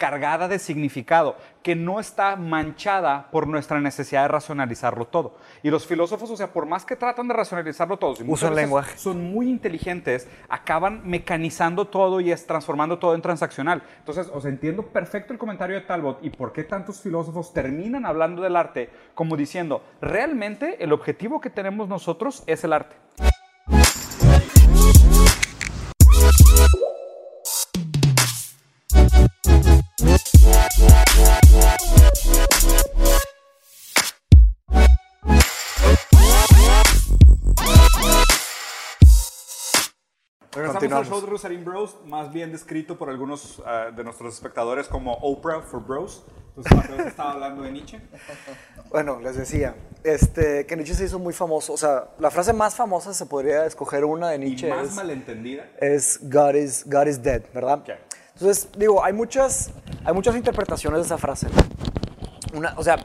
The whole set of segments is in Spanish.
cargada de significado, que no está manchada por nuestra necesidad de racionalizarlo todo. Y los filósofos, o sea, por más que tratan de racionalizarlo todo, Usan lenguaje. son muy inteligentes, acaban mecanizando todo y es transformando todo en transaccional. Entonces, o sea, entiendo perfecto el comentario de Talbot y por qué tantos filósofos terminan hablando del arte como diciendo, realmente el objetivo que tenemos nosotros es el arte. Regresamos al show de Rosarín Bros, más bien descrito por algunos ah, de nuestros espectadores como Oprah for Bros. Entonces, Mateo estaba hablando de Nietzsche. Bueno, les decía, este, que Nietzsche se hizo muy famoso. O sea, la frase más famosa se podría escoger una de Y Nietzsche. más es, malentendida. es God is, God is dead, ¿verdad? Entonces, digo, hay muchas, hay muchas interpretaciones de esa frase. Una, o sea,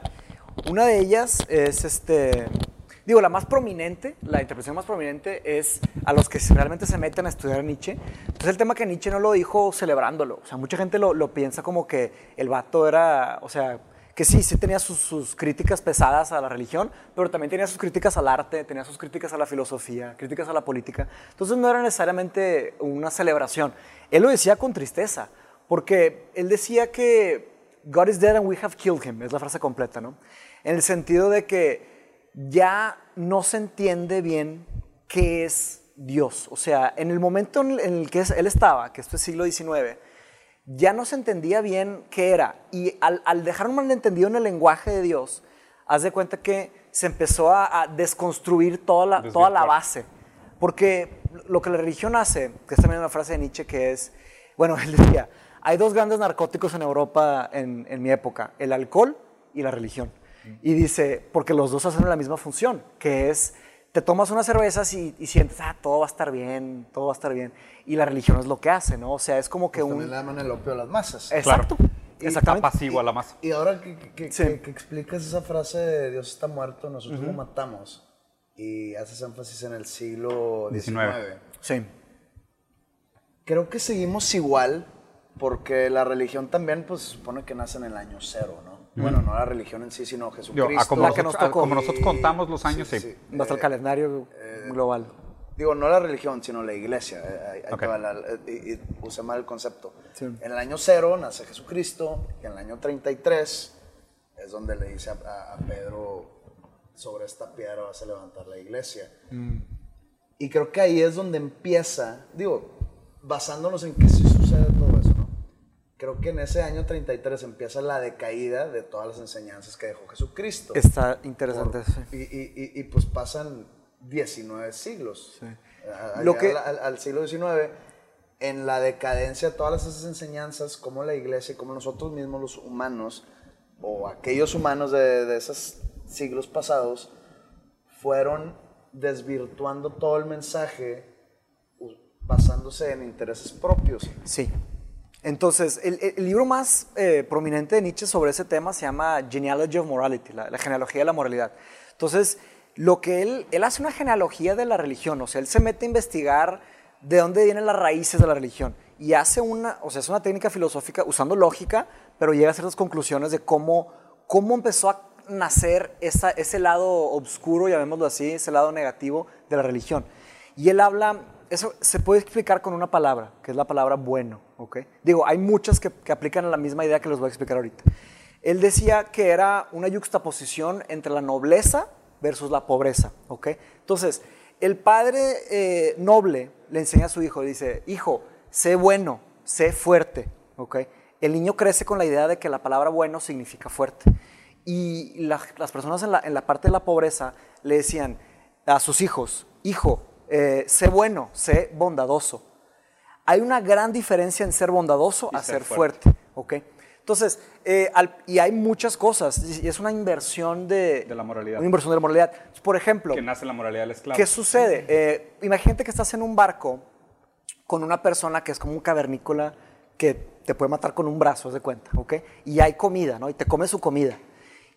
una de ellas es este. Digo, la más prominente, la interpretación más prominente es a los que realmente se meten a estudiar a Nietzsche. Entonces, el tema que Nietzsche no lo dijo celebrándolo. O sea, mucha gente lo, lo piensa como que el vato era, o sea, que sí, sí tenía sus, sus críticas pesadas a la religión, pero también tenía sus críticas al arte, tenía sus críticas a la filosofía, críticas a la política. Entonces, no era necesariamente una celebración. Él lo decía con tristeza, porque él decía que God is dead and we have killed him, es la frase completa, ¿no? En el sentido de que ya no se entiende bien qué es Dios. O sea, en el momento en el que él estaba, que esto es siglo XIX, ya no se entendía bien qué era. Y al, al dejar un malentendido en el lenguaje de Dios, haz de cuenta que se empezó a, a desconstruir toda la, toda la Desvirtuar. base. Porque lo que la religión hace, que es también una frase de Nietzsche, que es, bueno, él decía, hay dos grandes narcóticos en Europa en, en mi época, el alcohol y la religión. Y dice, porque los dos hacen la misma función, que es, te tomas unas cervezas y, y sientes, ah, todo va a estar bien, todo va a estar bien. Y la religión es lo que hace, ¿no? O sea, es como que Pues también un... le llaman el opio a las masas. Exacto. Y- Exactamente. Está pasivo a la masa. Y ahora que, que- que- Sí. que- que explicas esa frase de Dios está muerto, nosotros lo matamos, y haces énfasis en el siglo XIX, 19. Sí. creo que seguimos igual porque la religión también pues se supone que nace en el año cero, ¿no? Bueno, no la religión en sí, sino Digo, Jesucristo. a como, La que nosotros, nos a tocó. como nosotros contamos los años, sí. Sí, sí. El calendario global. Digo, no la religión, sino la iglesia. eh, ahí- ahí la- eh, y, y usé mal el concepto. Sí. En el año cero nace Jesucristo, y en el año 33 es donde le dice a, a- a Pedro, sobre esta piedra vas a levantar la iglesia. Mm. Y creo que ahí es donde empieza, digo, basándonos en que sí sucede. Creo que en ese año 33 empieza la decaída de todas las enseñanzas que dejó Jesucristo. Está interesante. sí. Y, y- y- y, pues pasan 19 siglos. A Lo que- al, al siglo XIX, en la decadencia de todas esas enseñanzas, como la iglesia y como nosotros mismos los humanos, o aquellos humanos de, de esos siglos pasados, fueron desvirtuando todo el mensaje basándose en intereses propios. Sí. Entonces, el, libro más eh, prominente de Nietzsche sobre ese tema se llama Genealogy of Morality, la, la genealogía de la moralidad. Entonces, lo que él, hace una genealogía de la religión, o sea, él se mete a investigar de dónde vienen las raíces de la religión y hace una, o sea, es una técnica filosófica usando lógica, pero llega a ciertas conclusiones de cómo, cómo empezó a nacer ese lado oscuro, llamémoslo así, ese lado negativo de la religión. Y él habla, eso se puede explicar con una palabra, que es la palabra bueno, ¿ok? Digo, hay muchas que, que aplican la misma idea que les voy a explicar ahorita. Él decía que era una yuxtaposición entre la nobleza versus la pobreza, ¿ok? Entonces, el padre eh, noble le enseña a su hijo, dice, hijo, sé bueno, sé fuerte, ¿ok? El niño crece con la idea de que la palabra bueno significa fuerte. Y la- las personas en la, en la parte de la pobreza le decían a sus hijos, hijo, eh, sé bueno, sé bondadoso. Hay una gran diferencia en ser bondadoso Y a ser ser fuerte, ¿ok? Entonces, eh, al- y hay muchas cosas, y es una inversión de, De la moralidad. Una inversión de la moralidad. Por ejemplo, Que nace la moralidad del esclavo. ¿Qué sucede? Eh, imagínate que estás en un barco con una persona que es como un cavernícola que te puede matar con un brazo, haz de cuenta, ¿ok? Y hay comida, ¿no? Y te come su comida.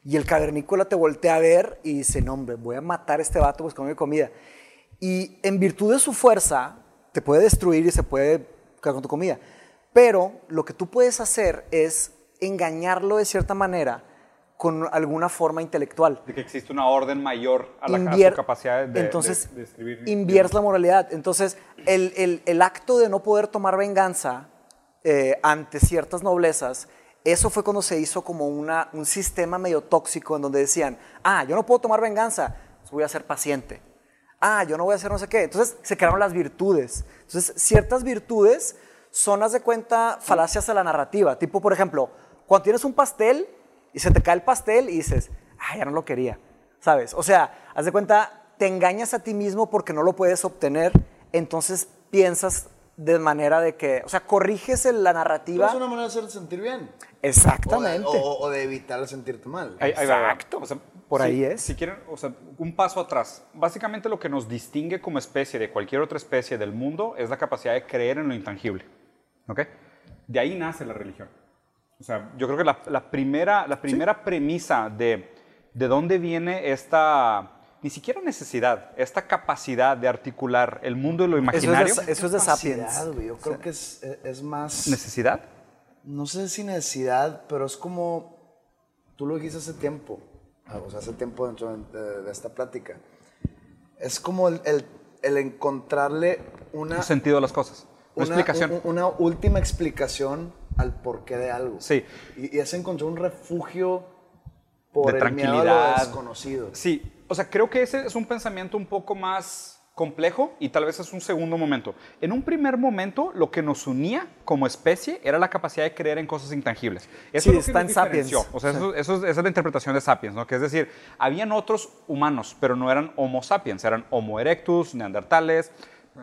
Y el cavernícola te voltea a ver y dice, no, hombre, voy a matar a este vato pues come comida. Y en virtud de su fuerza, te puede destruir y se puede quedar con tu comida. Pero lo que tú puedes hacer es engañarlo de cierta manera con alguna forma intelectual. De que existe una orden mayor a la a Invier- su capacidad de, entonces, de- de escribir. inviertes la moralidad. Entonces, el, el- el acto de no poder tomar venganza eh, ante ciertas noblezas, eso fue cuando se hizo como una, un sistema medio tóxico en donde decían, ah, yo no puedo tomar venganza, voy a ser paciente. Ah, yo no voy a hacer no sé qué. Entonces se crearon las virtudes. Entonces, ciertas virtudes son, haz de cuenta, falacias de la narrativa. Tipo, por ejemplo, cuando tienes un pastel y se te cae el pastel y dices, ah, ya no lo quería. ¿Sabes? O sea, haz de cuenta, te engañas a ti mismo porque no lo puedes obtener, entonces piensas de manera de que, o sea, corriges la Pero narrativa. es una manera de hacerte sentir bien. Exactamente. O de, o- o de evitar sentirte mal. Exacto. O sea, Por ahí es. Si quieren, o sea, un paso atrás. Básicamente lo que nos distingue como especie de cualquier otra especie del mundo es la capacidad de creer en lo intangible. ¿Ok? De ahí nace la religión. O sea, yo creo que la, la primera, la primera premisa de, de dónde viene esta, ni siquiera necesidad, esta capacidad de articular el mundo y lo Eso imaginario. es de, eso es de Capacidad, Sapiens. Yo creo que es, es más... ¿Necesidad? No sé si necesidad, pero es como tú lo dijiste hace tiempo, o sea, hace tiempo dentro de, de esta plática. Es como el, el- el encontrarle una, Un sentido de las cosas. Una, una, explicación. un- una última explicación al porqué de algo. Sí. Y, y es encontrar un refugio por De el miedo a lo tranquilidad. desconocido. Sí, o sea, creo que ese es un pensamiento un poco más complejo y tal vez es un segundo momento. En un primer momento, lo que nos unía como especie era la capacidad de creer en cosas intangibles. Eso Sí, es está en Sapiens. O sea, eso, eso es, esa es la interpretación de Sapiens, ¿no? Que es decir, habían otros humanos, pero no eran Homo sapiens, eran Homo erectus, neandertales.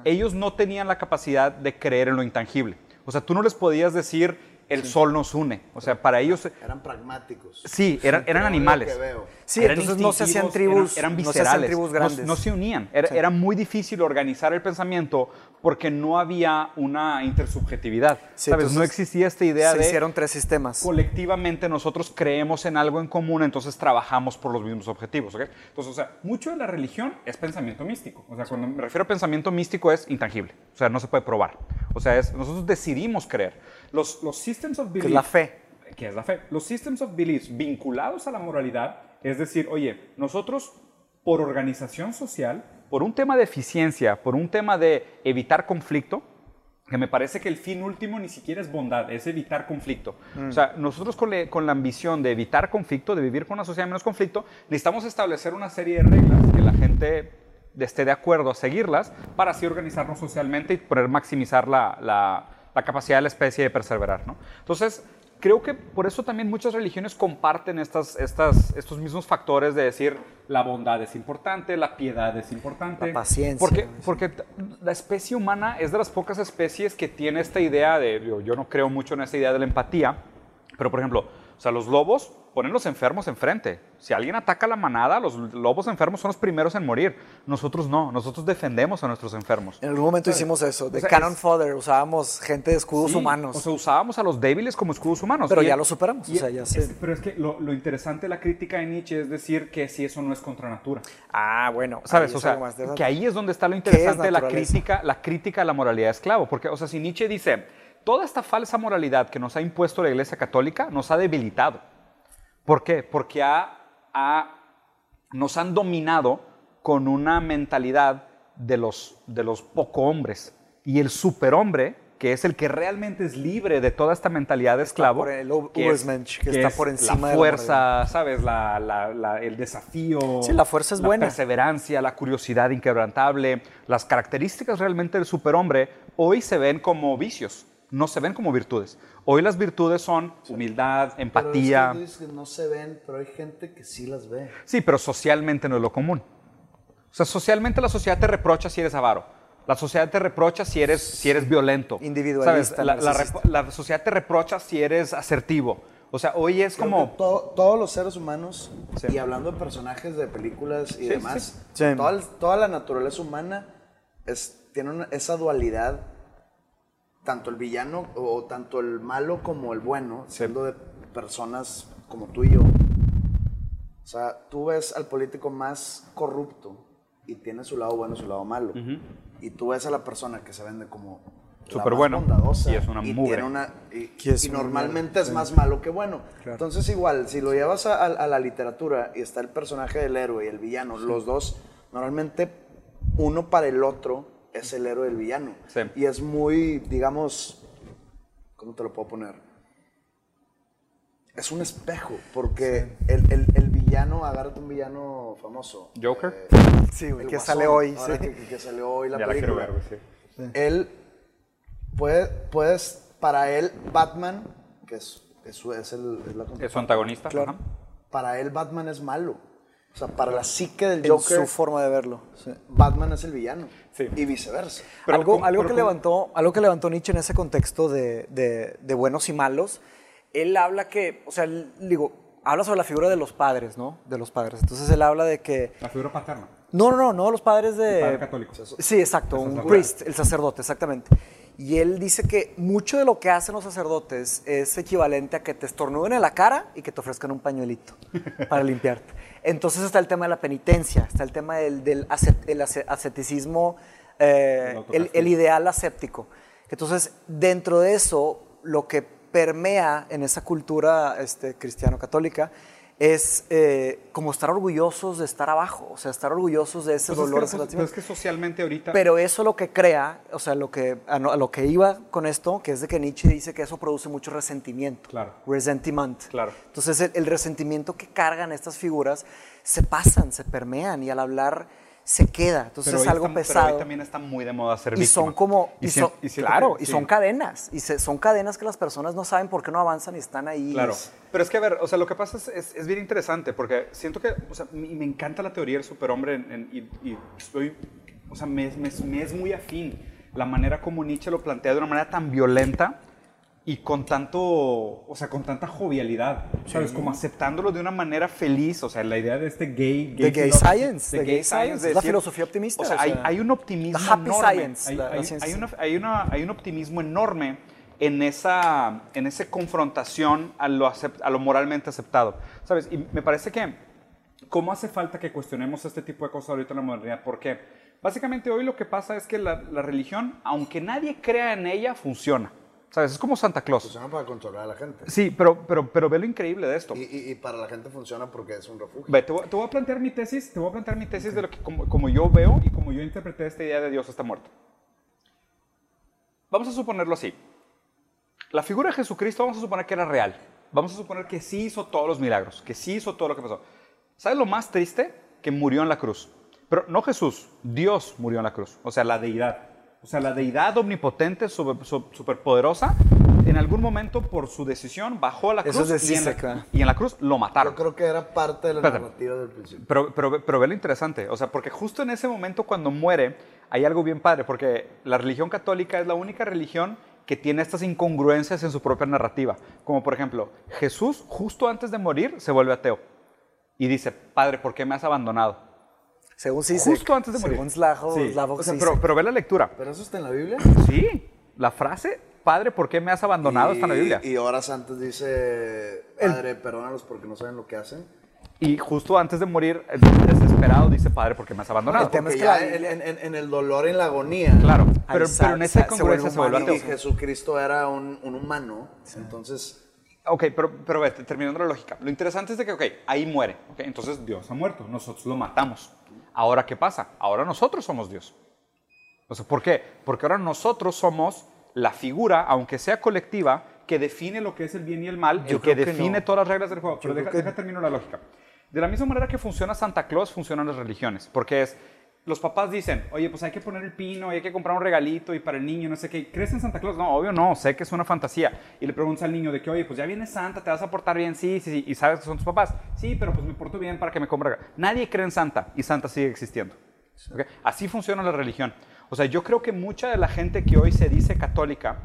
Ellos no tenían la capacidad de creer en lo intangible. O sea, tú no les podías decir, el sol nos une. O sea, para ellos... Eran pragmáticos. Sí, eran, eran animales. que veo. Sí, Eran entonces no se hacían tribus- eran, eran no se hacían viscerales, tribus no- grandes. No, se unían. Era, era muy difícil organizar el pensamiento porque no había una intersubjetividad. Sí, ¿Sabes? No existía esta idea Se de hicieron tres sistemas. colectivamente nosotros creemos en algo en común, entonces trabajamos por los mismos objetivos. ¿ok? Entonces, o sea, mucho de la religión es pensamiento místico. O sea, cuando me refiero a pensamiento místico es intangible. O sea, no se puede probar. O sea, es, nosotros decidimos creer. Los, los systems of Que belief es la fe. que es la fe. Los systems of beliefs vinculados a la moralidad, es decir, oye, nosotros por organización social, por un tema de eficiencia, por un tema de evitar conflicto, que me parece que el fin último ni siquiera es bondad, es evitar conflicto. O sea, nosotros con, le- con la ambición de evitar conflicto, de vivir con una sociedad menos conflicto, necesitamos establecer una serie de reglas que la gente esté de acuerdo a seguirlas para así organizarnos socialmente y poder maximizar la, la- la capacidad de la especie de perseverar. ¿no? Entonces, creo que por eso también muchas religiones comparten estas, estas, estos mismos factores de decir la bondad es importante, la piedad es importante. La paciencia, Porque, porque la especie humana es de las pocas especies que tiene esta idea de, yo, yo no creo mucho en esta idea de la empatía, pero por ejemplo, o sea, los lobos ponen los enfermos enfrente. Si alguien ataca a la manada, los lobos enfermos son los primeros en morir. Nosotros no, nosotros defendemos a nuestros enfermos. En algún momento hicimos eso. De O sea, Cannon es- Fodder usábamos gente de escudos Sí, humanos. O sea, usábamos a los débiles como escudos humanos. Pero Y- ya lo superamos, o y- sea, ya es- pero es que lo, lo interesante de la crítica de Nietzsche es decir que si eso no es contra natura. ah, bueno. ¿Sabes? O sea, que ahí es donde está lo es interesante de la crítica, la crítica a la moralidad de esclavo. Porque, o sea, si Nietzsche dice, toda esta falsa moralidad que nos ha impuesto la Iglesia Católica nos ha debilitado. ¿Por qué? Porque ha, ha- nos han dominado con una mentalidad de los, de los poco hombres. Y el superhombre, que es el que realmente es libre de toda esta mentalidad de esclavo, el que es- Ubersmensch, que está es por encima de la la fuerza, ¿sabes? La- la- la- el desafío. Sí, la fuerza es la buena. perseverancia, la curiosidad inquebrantable, las características realmente del superhombre hoy se ven como vicios, no se ven como virtudes. Hoy las virtudes son humildad, Pero empatía. es que tú dices que no se ven, pero hay gente que sí las ve. Sí, pero socialmente no es lo común. O sea, socialmente la sociedad te reprocha si eres avaro. La sociedad te reprocha si eres, si eres violento. Individualista, ¿Sabes? La, la sociedad te reprocha si eres asertivo. O sea, hoy es Creo como... to- todos los seres humanos, Sí. y hablando de personajes de películas y Sí, demás, sí. Sí. Toda, toda la naturaleza humana es, tiene una- esa dualidad, tanto el villano o tanto el malo como el bueno, siendo de personas como tú y yo. O sea, tú ves al político más corrupto y tiene su lado bueno y su lado malo. Y tú ves a la persona que se vende como la Súper más bueno. bondadosa, Y es una y mugre. tiene una- y, normalmente es más malo que bueno. Entonces igual, si lo llevas a, a- a la literatura y está el personaje del héroe y el villano, los dos, normalmente uno para el otro es el héroe del villano. Sí. Y es muy, digamos, ¿cómo te lo puedo poner? Es un espejo, porque el, el- el villano, agárrate un villano famoso. Joker. eh, Sí, güey, el que Guasón, sale hoy. sí. que, que salió hoy la Ya la quiero película. ver, güey, sí. Él puede, puedes, para él, Batman, que es, es, su- es el, es la Es su antagonista. Claro. ajá. para él Batman es malo. O sea, para la psique del En Joker, su forma de verlo. sí. Batman es el villano. Sí. Y viceversa. Pero algo, algo, pero que levantó, algo que levantó Nietzsche en ese contexto de, de- de buenos y malos, él habla que, o sea, él, digo, habla sobre la figura de los padres, ¿no? De los padres. Entonces él habla de que, La figura paterna. no, no, no, no los padres de... El padre católico. Sí, exacto, un priest, el sacerdote, exactamente. Y él dice que mucho de lo que hacen los sacerdotes es equivalente a que te estornuden en la cara y que te ofrezcan un pañuelito para limpiarte. Entonces está el tema de la penitencia, está el tema del, del el asceticismo, eh, El el ideal aséptico. Entonces, dentro de eso, lo que permea en esa cultura este, cristiano-católica es eh, como estar orgullosos de estar abajo, o sea, estar orgullosos de ese Pues es, que, dolor. lastimero. pero es que socialmente ahorita. Pero eso lo que crea, o sea, lo que, a lo que iba con esto, que es de que Nietzsche dice que eso produce mucho resentimiento. Claro. Resentiment. Claro. Entonces, el, el resentimiento que cargan estas figuras se pasan, se permean y al hablar se queda. Entonces, pero es algo Pero pesado. hoy también está muy de moda ser y víctima. son como, y son- y claro, que- y sí. son cadenas. Y se- son cadenas que las personas no saben por qué no avanzan y están ahí. Claro. Pero es que, a ver, o sea, lo que pasa es, es, es bien interesante porque siento que, o sea, me, me encanta la teoría del superhombre en- en- y, y estoy, o sea, me, me- me es muy afín la manera como Nietzsche lo plantea de una manera tan violenta y con tanto, o sea, con tanta jovialidad, ¿sabes? Como aceptándolo de una manera feliz, o sea, la idea de este gay... The gay science, de the gay science, es la filosofía optimista, O sea, o hay, sea, hay un optimismo the happy enorme. science, hay, la- la hay- ciencia. hay una- hay, una- hay un optimismo enorme en esa, en esa confrontación a lo, acep- a lo moralmente aceptado. ¿Sabes? Y me parece que, ¿cómo hace falta que cuestionemos este tipo de cosas ahorita en la modernidad? Porque básicamente hoy lo que pasa es que la, la religión, aunque nadie crea en ella, funciona. ¿Sabes? Es como Santa Claus. Funciona para controlar a la gente. Sí, pero, pero, pero ve lo increíble de esto. Y, y- y para la gente funciona porque es un refugio. Ve, te, voy, te voy a plantear mi tesis, te voy a plantear mi tesis de lo que como, como yo veo y como yo interpreté esta idea de Dios está muerto. Vamos a suponerlo así. La figura de Jesucristo vamos a suponer que era real. Vamos a suponer que sí hizo todos los milagros, que sí hizo todo lo que pasó. ¿Sabes lo más triste? Que murió en la cruz. Pero no Jesús, Dios murió en la cruz. O sea, la deidad. O sea, la deidad omnipotente, super- su- superpoderosa, en algún momento por su decisión bajó a la Eso cruz es y, en la, Zizek, ¿verdad? y en la cruz lo mataron. Yo creo que era parte de la Espérate. narrativa del principio. Pero, pero, pero ve lo interesante, o sea, porque justo en ese momento cuando muere hay algo bien padre, porque la religión católica es la única religión que tiene estas incongruencias en su propia narrativa. Como por ejemplo, Jesús justo antes de morir se vuelve ateo y dice, Padre, ¿por qué me has abandonado? Según Zizek. Justo antes de morir. Según Slajo, Sí, Slavoj o sea, pero, pero ve la lectura. ¿Pero eso está en la Biblia? Sí, la frase, Padre, ¿por qué me has abandonado? está en la Biblia. Y horas antes dice, Padre, perdónalos porque no saben lo que hacen. Y justo antes de morir, desesperado, dice, Padre, ¿por qué me has abandonado? El tema es que ya en, en- en- el dolor, en la agonía. Claro, pero, Ahí sa- pero en esa sa- se vuelve Y. Jesucristo era un, un humano. Entonces, Ok, pero, pero ve, terminando la lógica. Lo interesante es de que, ok, ahí muere. ok, Entonces Dios ha muerto, nosotros lo matamos. Ahora, ¿qué pasa? Ahora nosotros somos Dios. O sea, ¿por qué? Porque ahora nosotros somos la figura, aunque sea colectiva, que define lo que es el bien y el mal, Yo el que define no. todas las reglas del juego. Pero deja, que- deja termino la lógica. De la misma manera que funciona Santa Claus, funcionan las religiones. Porque es, los papás dicen, oye, pues hay que poner el pino hay que comprar un regalito y para el niño, no sé qué. ¿Crees en Santa Claus? No, obvio no, sé que es una fantasía. Y le preguntas al niño de que, oye, pues ya viene Santa, te vas a portar bien, sí, sí, sí. Y sabes que son tus papás. Sí, pero pues me porto bien para que me compre. Nadie cree en Santa y Santa sigue existiendo. Así funciona la religión. O sea, yo creo que mucha de la gente que hoy se dice católica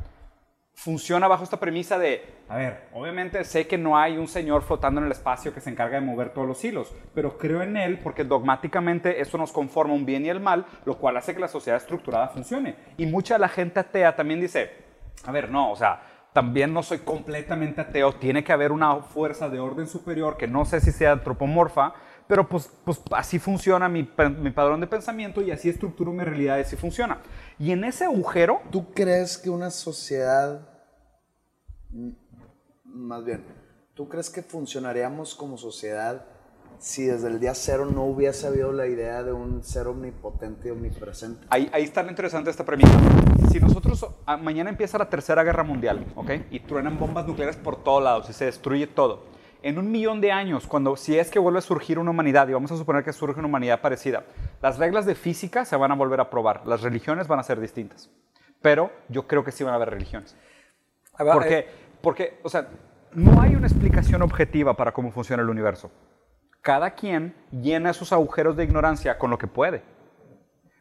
funciona bajo esta premisa de, a ver, obviamente sé que no hay un señor flotando en el espacio que se encarga de mover todos los hilos, pero creo en él porque dogmáticamente esto nos conforma un bien y el mal, lo cual hace que la sociedad estructurada funcione. Y mucha de la gente atea también dice, a ver, no, o sea, también no soy completamente ateo, tiene que haber una fuerza de orden superior que no sé si sea antropomorfa, pero pues, pues así funciona mi, mi padrón de pensamiento y así estructuro mi realidad y así funciona. Y en ese agujero, ¿Tú crees que una sociedad, m- más bien, ¿tú crees que funcionaríamos como sociedad si desde el día cero no hubiese habido la idea de un ser omnipotente y omnipresente? ahí, ahí está lo interesante de esta premisa. Si nosotros, ah, mañana empieza la tercera guerra mundial, ¿ok? Y truenan bombas nucleares por todos lados y se destruye todo. En un millón de años, cuando si es que vuelve a surgir una humanidad, y vamos a suponer que surge una humanidad parecida, las reglas de física se van a volver a probar, las religiones van a ser distintas. Pero yo creo que sí van a haber religiones. Va, Porque, eh, porque, o sea, no hay una explicación objetiva para cómo funciona el universo. Cada quien llena esos agujeros de ignorancia con lo que puede.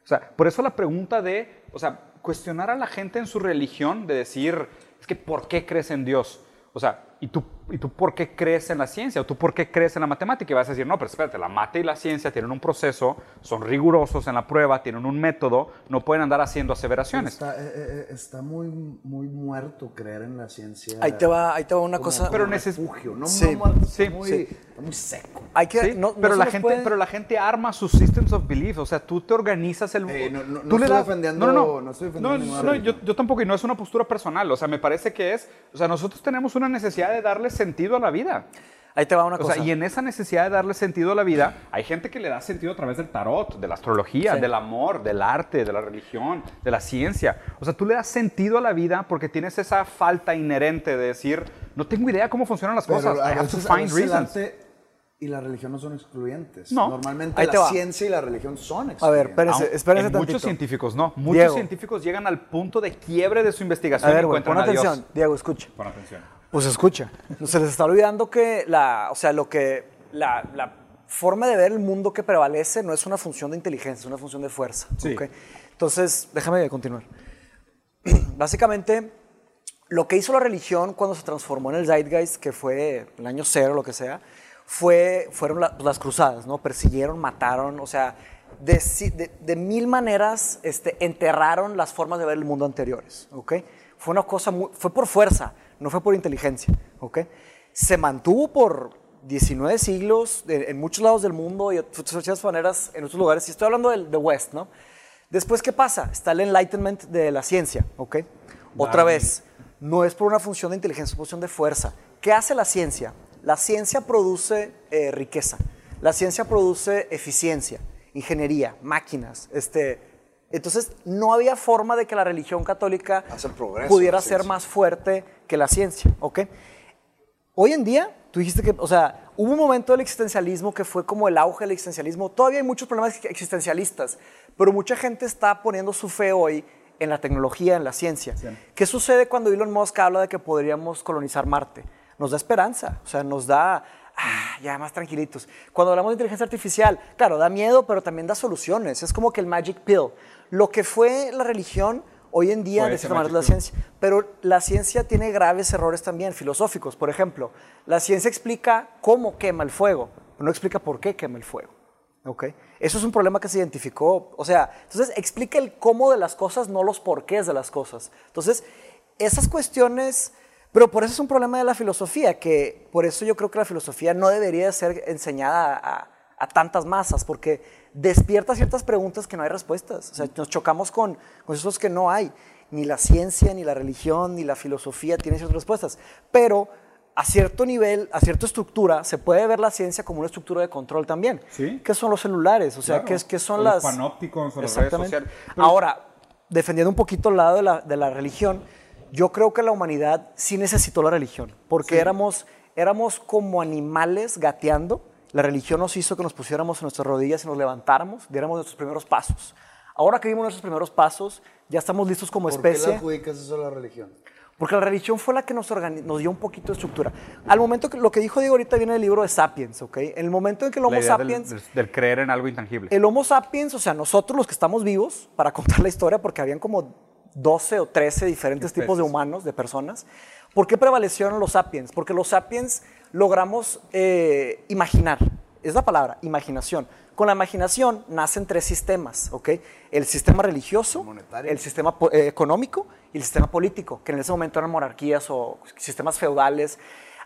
O sea, por eso la pregunta de, o sea, cuestionar a la gente en su religión, de decir, es que ¿por qué crees en Dios? O sea, ¿y tú, ¿y tú por qué crees en la ciencia? ¿O tú por qué crees en la matemática? Y vas a decir, no, pero espérate, la mate y la ciencia tienen un proceso, son rigurosos en la prueba, tienen un método, no pueden andar haciendo aseveraciones. Está, eh, eh, está muy, muy muerto creer en la ciencia. ahí te va, ahí te va una como- cosa. Pero neces- refugio, no, Sí, no sí, muy, sí. muy seco. Hay que, Sí, no- pero, se la gente, puede- pero la gente arma sus systems of belief. O sea, tú te organizas el. Eh, no- no- tú no le estoy das- defendiendo- No, no, no. no estoy defendiendo yo, yo tampoco, y no es una postura personal. O sea, me parece que es. O sea, nosotros tenemos una necesidad de darle sentido a la vida. Ahí te va una O cosa. sea, y en esa necesidad de darle sentido a la vida, hay gente que le da sentido a través del tarot, de la astrología, Sí. del amor, del arte, de la religión, de la ciencia. O sea, tú le das sentido a la vida porque tienes esa falta inherente de decir, no tengo idea cómo funcionan las cosas. Pero I have to find reasons. arte y la religión no son excluyentes. No. Normalmente Ahí te la va. ciencia y la religión son A excluyentes. ver, espérese, espérese en tantito. muchos científicos no. Muchos Diego. científicos llegan al punto de quiebre de su investigación A ver, y encuentran pon a Dios. atención. Diego, escucha. Pon atención. Pues escucha. Se les está olvidando que la, o sea, lo que la, la forma de ver el mundo que prevalece no es una función de inteligencia, es una función de fuerza. Sí. Entonces, déjame continuar. Básicamente, lo que hizo la religión cuando se transformó en el Zeitgeist, que fue el año cero, lo que sea, fue, fueron la- las cruzadas, ¿no? Persiguieron, mataron, o sea, de, si- de- de mil maneras este, enterraron las formas de ver el mundo anteriores, ¿ok? Fue una cosa muy, fue por fuerza, no fue por inteligencia, ¿ok? Se mantuvo por 19 siglos en muchos lados del mundo y de muchas maneras en otros lugares, y estoy hablando del de West, ¿no? Después, ¿qué pasa? Está el enlightenment de la ciencia, ¿ok? Otra vez, no es por una función de inteligencia, es una función de fuerza. ¿Qué hace la ciencia? La ciencia produce eh, riqueza, la ciencia produce eficiencia, ingeniería, máquinas. Este, entonces, no había forma de que la religión católica progreso pudiera ser más fuerte que la ciencia, ¿ok? Hoy en día, tú dijiste que, o sea, hubo un momento del existencialismo que fue como el auge del existencialismo. Todavía hay muchos problemas existencialistas, pero mucha gente está poniendo su fe hoy en la tecnología, en la ciencia. ¿Qué sucede cuando Elon Musk habla de que podríamos colonizar Marte? Nos da esperanza, o sea, nos da, ah, ya más tranquilitos. Cuando hablamos de inteligencia artificial, claro, da miedo, pero también da soluciones. Es como que el magic pill. Lo que fue la religión, hoy en día, de cierta manera, la ciencia. Pero la ciencia tiene graves errores también filosóficos. Por ejemplo, la ciencia explica cómo quema el fuego, pero no explica por qué quema el fuego. ¿ok? Eso es un problema que se identificó. O sea, entonces explica el cómo de las cosas, no los porqués de las cosas. Entonces, esas cuestiones... Pero por eso es un problema de la filosofía, que por eso yo creo que la filosofía no debería de ser enseñada a, a tantas masas, porque despierta ciertas preguntas que no hay respuestas. O sea, nos chocamos con, con esos que no hay. Ni la ciencia, ni la religión, ni la filosofía tienen ciertas respuestas. Pero a cierto nivel, a cierta estructura, se puede ver la ciencia como una estructura de control también. Sí. ¿Qué son los celulares? O sea, Claro. ¿qué, son O las... los panópticos, o las redes sociales. Pero- Ahora, defendiendo un poquito el lado de la, de la religión, yo creo que la humanidad sí necesitó la religión, porque éramos, éramos como animales gateando. La religión nos hizo que nos pusiéramos en nuestras rodillas y nos levantáramos, diéramos nuestros primeros pasos. Ahora que dimos nuestros primeros pasos, ya estamos listos como ¿Por qué le especie. adjudicas eso a la religión? Porque la religión fue la que nos, nos dio un poquito de estructura. Al momento que lo que dijo Diego ahorita viene del libro de Sapiens, ¿ok? En el momento en que el Homo La idea del, sapiens, del- del creer en algo intangible. el Homo sapiens, o sea, nosotros los que estamos vivos, para contar la historia, porque habían como 12 o 13 diferentes tipos de humanos, de personas. ¿Por qué prevalecieron los sapiens? Porque los sapiens logramos eh, imaginar, es la palabra, imaginación. Con la imaginación nacen tres sistemas, ¿ok? El sistema religioso, Monetario. el sistema eh, económico y el sistema político, que en ese momento eran monarquías o sistemas feudales.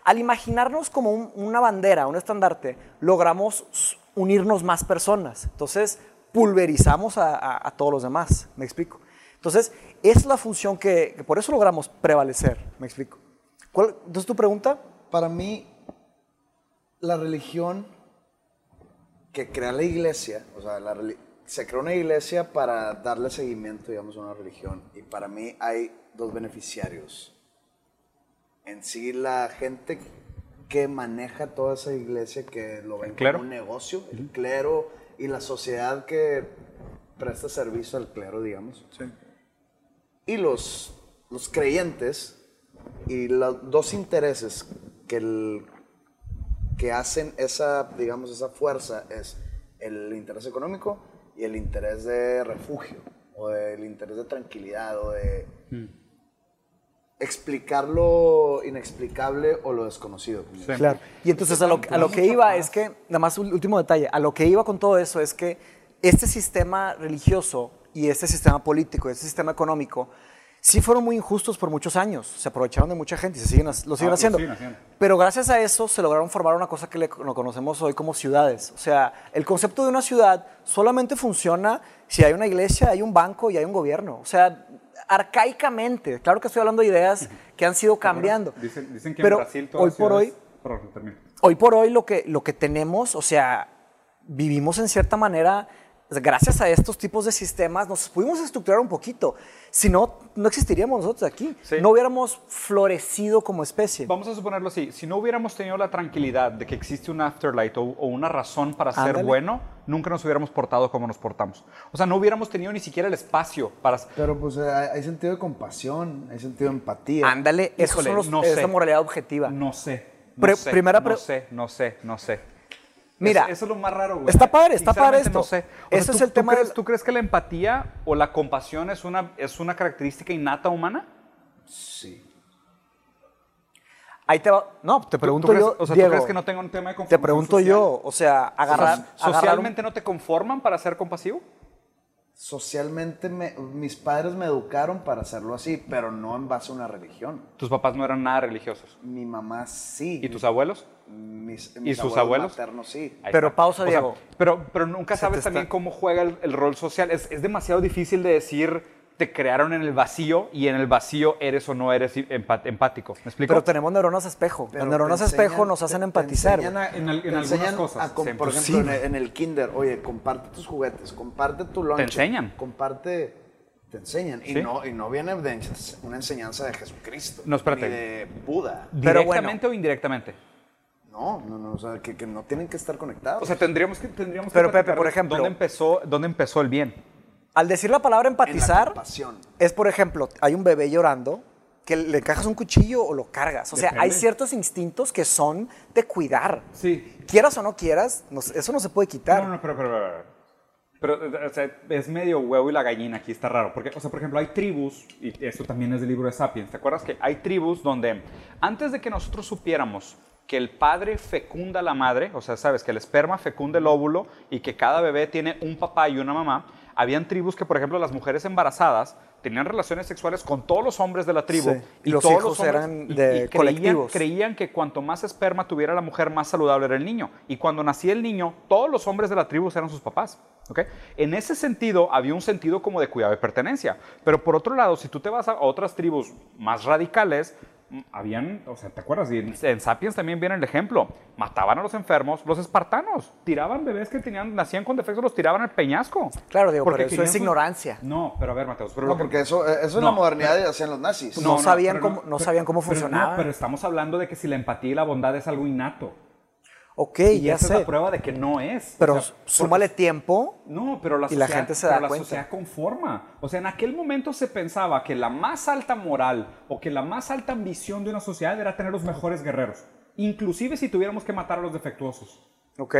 Al imaginarnos como un- una bandera, un estandarte, logramos unirnos más personas. Entonces, pulverizamos a, a- a todos los demás. ¿Me explico? Entonces, es la función que, que por eso logramos prevalecer. ¿Me explico? ¿Cuál, entonces, tu pregunta, Para mí, la religión que crea la iglesia, o sea, la se creó una iglesia para darle seguimiento, digamos, a una religión. Y para mí hay dos beneficiarios. En sí, la gente que maneja toda esa iglesia, que lo ven como un negocio, el clero y la sociedad que presta servicio al clero, digamos. Y los, los creyentes y los dos intereses que, el- que hacen esa, digamos, esa fuerza es el interés económico y el interés de refugio o el interés de tranquilidad o de explicar lo inexplicable o lo desconocido. Sí. Claro. Y entonces a lo, a lo que iba es que, nada más un último detalle, a lo que iba con todo eso es que este sistema religioso y este sistema político, este sistema económico, sí fueron muy injustos por muchos años. Se aprovecharon de mucha gente y se siguen, lo siguen Ah, haciendo. siguen haciendo. Pero gracias a eso se lograron formar una cosa que le, lo conocemos hoy como ciudades. O sea, el concepto de una ciudad solamente funciona si hay una iglesia, hay un banco y hay un gobierno. O sea, arcaicamente, claro que estoy hablando de ideas que han sido cambiando. Dicen, dicen que Pero en Brasil todas hoy por hoy, hoy por hoy lo que, lo que tenemos, o sea, vivimos en cierta manera, gracias a estos tipos de sistemas, nos pudimos estructurar un poquito. Si no, no existiríamos nosotros aquí. Sí. No hubiéramos florecido como especie. Vamos a suponerlo así, si no hubiéramos tenido la tranquilidad de que existe un afterlife o, o una razón para ser bueno, nunca nos hubiéramos portado como nos portamos. O sea, no hubiéramos tenido ni siquiera el espacio para... Pero pues eh, hay, hay sentido de compasión, hay sentido de empatía. Ándale, eso no es moralidad objetiva. No sé. No Pre- sé, primera no sé, no sé, no sé. Mira, eso, eso es lo más raro, güey. está padre, está padre Sinceramente, No esto. sé. O sea, Ese ¿tú- es el tú tema Crees, del- ¿Tú crees que la empatía o la compasión es una, es una característica innata humana? Sí. Ahí te va. No, te ¿Tú- pregunto tú crees- yo. O sea, Diego, ¿tú crees que no tengo un tema de Te conformación pregunto social? yo, o sea, O sea, agarrar. agarrar un- ¿Socialmente no te conforman para ser compasivo? Socialmente me- mis padres me educaron para hacerlo así, pero no en base a una religión. Tus papás no eran nada religiosos. Mi mamá sí. ¿Y tus abuelos? Mis, ¿Y mis sus abuelos? maternos sí. Ahí Pero está. pausa, O sea, Diego. pero, pero nunca sabes también cómo juega el, el rol social. Es, es demasiado difícil de decir te crearon en el vacío y en el vacío eres o no eres empático. ¿Me explico? Pero tenemos neuronas espejo. Pero Las neuronas te espejo enseñan- nos hacen te- te empatizar. enseñan a- En al- en te algunas enseñan cosas, a por ejemplo, sí. en, el, en el kinder, oye, comparte tus juguetes, comparte tu lunch. enseñan. Comparte, te enseñan. Y, Sí. no, y no viene de una enseñanza de Jesucristo. No, espérate. Ni de Buda. Pero ¿Directamente o indirectamente? No, no, no, o sea, que, que no tienen que estar conectados. O sea, tendríamos que tendríamos Pero, que Pepe, por ejemplo- ¿dónde empezó, ¿dónde empezó el bien? Al decir la palabra en la empatizar, es por ejemplo, hay un bebé llorando que le encajas un cuchillo o lo cargas. O sea, hay ciertos instintos que son de cuidar. Sí. Quieras o no quieras, no- eso no se puede quitar. No, no, pero, pero, pero, pero, o sea, es medio huevo y la gallina, aquí está raro. Porque, o sea, por ejemplo, hay tribus, y esto también es del libro de Sapiens, ¿te acuerdas que hay tribus donde antes de que nosotros supiéramos que el padre fecunda a la madre, o sea, sabes, que el esperma fecunda el óvulo y que cada bebé tiene un papá y una mamá, habían tribus que, por ejemplo, las mujeres embarazadas tenían relaciones sexuales con todos los hombres de la tribu. Sí, y los todos hijos hombres- eran y- de y creían- colectivos. creían que cuanto más esperma tuviera la mujer, más saludable era el niño. Y cuando nacía el niño, todos los hombres de la tribu eran sus papás. ¿ok? En ese sentido, había un sentido como de cuidado y pertenencia. Pero por otro lado, si tú te vas a otras tribus más radicales, habían, o sea, ¿te acuerdas? Y en, en Sapiens también viene el ejemplo. Mataban a los enfermos, los espartanos. Tiraban bebés que tenían, nacían con defectos, los tiraban al peñasco. Claro, Diego, Porque pero eso es sus- ignorancia. No, pero a ver, Mateos. Pero No, lo que- porque eso, eh, eso No, la modernidad hacían los nazis. No sabían pero cómo- no sabían cómo pero no, funcionaba. pero estamos hablando de que si la empatía y la bondad es algo innato. Ok, Y ya esa es sé. la prueba de que no es. Pero O sea, súmale tiempo. No, pero la Y la sociedad, gente se pero da la cuenta. sociedad conforma. O sea, en aquel momento se pensaba que la más alta moral o que la más alta ambición de una sociedad era tener los mejores guerreros. Inclusive si tuviéramos que matar a los defectuosos. Ok.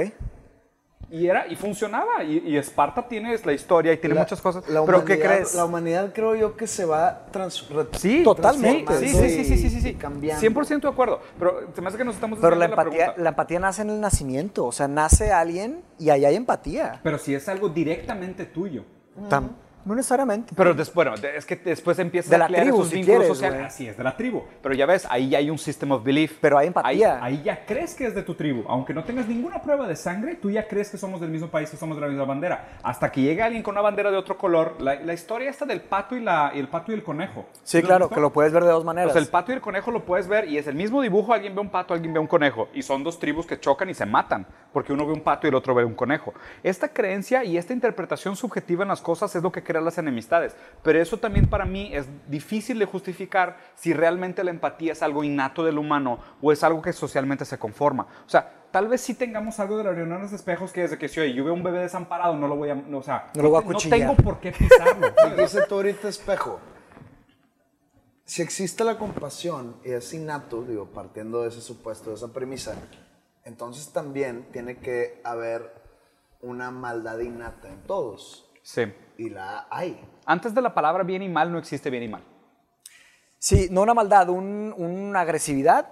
Y era, y funcionaba. Y, y Esparta tiene la historia y tiene La- muchas cosas. la ¿Pero qué crees? La humanidad creo yo que se va trans, re- Sí, Totalmente. Sí, sí, sí, sí, sí, sí, sí. cambiando. 100% de acuerdo. Pero se me hace que nos estamos Pero la empatía, pregunta. la empatía nace en el nacimiento. O sea, nace alguien y ahí hay empatía. Pero si es algo directamente tuyo. Tam- no necesariamente. Pero des- bueno, es que después empiezas De a la crear tribu, esos si vínculos quieres, sociales. Así es, de la tribu. Pero ya ves, ahí ya hay un system of belief. Pero hay empatía. Ahí, ahí ya crees que es de tu tribu. Aunque no tengas ninguna prueba de sangre, tú ya crees que somos del mismo país, que somos de la misma bandera. Hasta que llega alguien con una bandera de otro color. La, la historia esta del pato y, la, y el pato y el conejo. Sí, ¿Lo has claro, que lo puedes ver de dos maneras. Sea, el pato y el conejo lo puedes ver y es el mismo dibujo, alguien ve un pato, alguien ve un conejo. Y son dos tribus que chocan y se matan, porque uno ve un pato y el otro ve un conejo. Esta creencia y esta interpretación subjetiva en las cosas es lo que las enemistades. Pero eso también para mí es difícil de justificar si realmente la empatía es algo innato del humano o es algo que socialmente se conforma. O sea, tal vez sí tengamos algo de las reuniones de espejos que desde que si oye, yo veo un bebé desamparado, no lo voy a, no, o sea, No lo voy a no cuchillar. tengo por qué pisarlo. Dice tú ahorita espejo. Si existe la compasión y es innato, digo, partiendo de ese supuesto, de esa premisa, entonces también tiene que haber una maldad innata en todos. sí. Y la hay. Antes de la palabra bien y mal no existe bien y mal. Sí, no una maldad, un, una agresividad,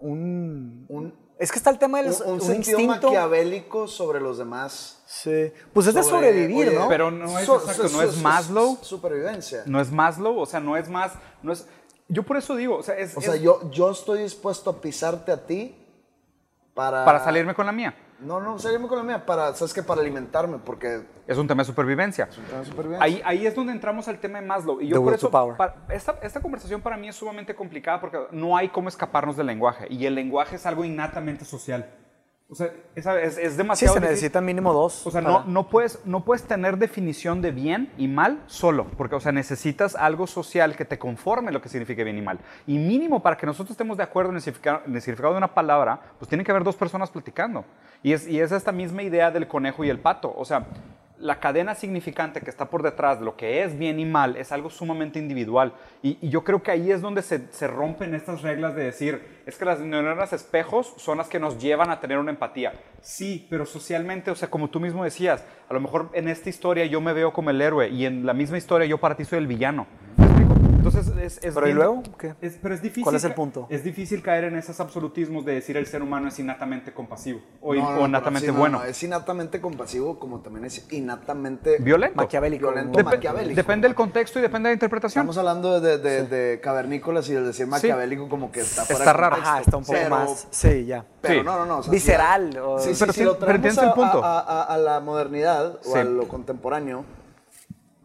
un, Un, Es que está el tema del un, un un sentido instinto. maquiavélico sobre los demás. Sí. Pues es de Sobre, sobrevivir, oye, ¿no? Pero no es so- exacto, so- no es so- Maslow. Supervivencia. No es Maslow, o sea, no es más, no es... Yo por eso digo, o sea, es, O sea, es yo, yo estoy dispuesto a pisarte a ti para... para salirme con la mía. No, no, salirme con la mía, para, ¿sabes qué? Para alimentarme, porque Es un tema de supervivencia. es un tema de supervivencia. Ahí, ahí es donde entramos al tema de Maslow. Y yo The por eso, power. pa- esta, esta conversación para mí es sumamente complicada porque no hay cómo escaparnos del lenguaje. Y el lenguaje es algo innatamente social. O sea, es, es Sí, demasiado se necesitan mínimo dos. O sea, para- no, no, puedes, no puedes tener definición de bien y mal solo, porque, o sea, necesitas algo social que te conforme lo que significa bien y mal. Y mínimo para que nosotros estemos de acuerdo en el significado, en el significado de una palabra, pues tiene que haber dos personas platicando. Y es, y es esta misma idea del conejo y el pato. O sea, la cadena significante que está por detrás de lo que es bien y mal es algo sumamente individual. Y, yo creo que ahí es donde se, se rompen estas reglas de decir, es que las neuronas espejos son las que nos llevan a tener una empatía. Sí, pero socialmente, o sea, como tú mismo decías, a lo mejor en esta historia yo me veo como el héroe y en la misma historia yo para ti soy el villano. Entonces es, es Pero ¿y bien- luego? ¿Qué? es- pero es difícil. ¿Cuál es el punto? Es difícil caer en esos absolutismos de decir el ser humano es innatamente compasivo o, No, no, o innatamente sí, no, bueno. no, es innatamente compasivo, como también es innatamente Violento. Maquiavélico. Violento, Dep- maquiavélico. Depende del contexto y depende de la interpretación. Estamos hablando de, de, de cavernícolas y el decir maquiavélico como que está fuera Está raro. Ajá, está un poco Pero- más. Sí, ya. Pero Sí. no, no, no. o sea, Visceral, o- Sí, sí, Pero si sí, lo traemos a, punto. a- a- a la modernidad o Sí. a lo contemporáneo,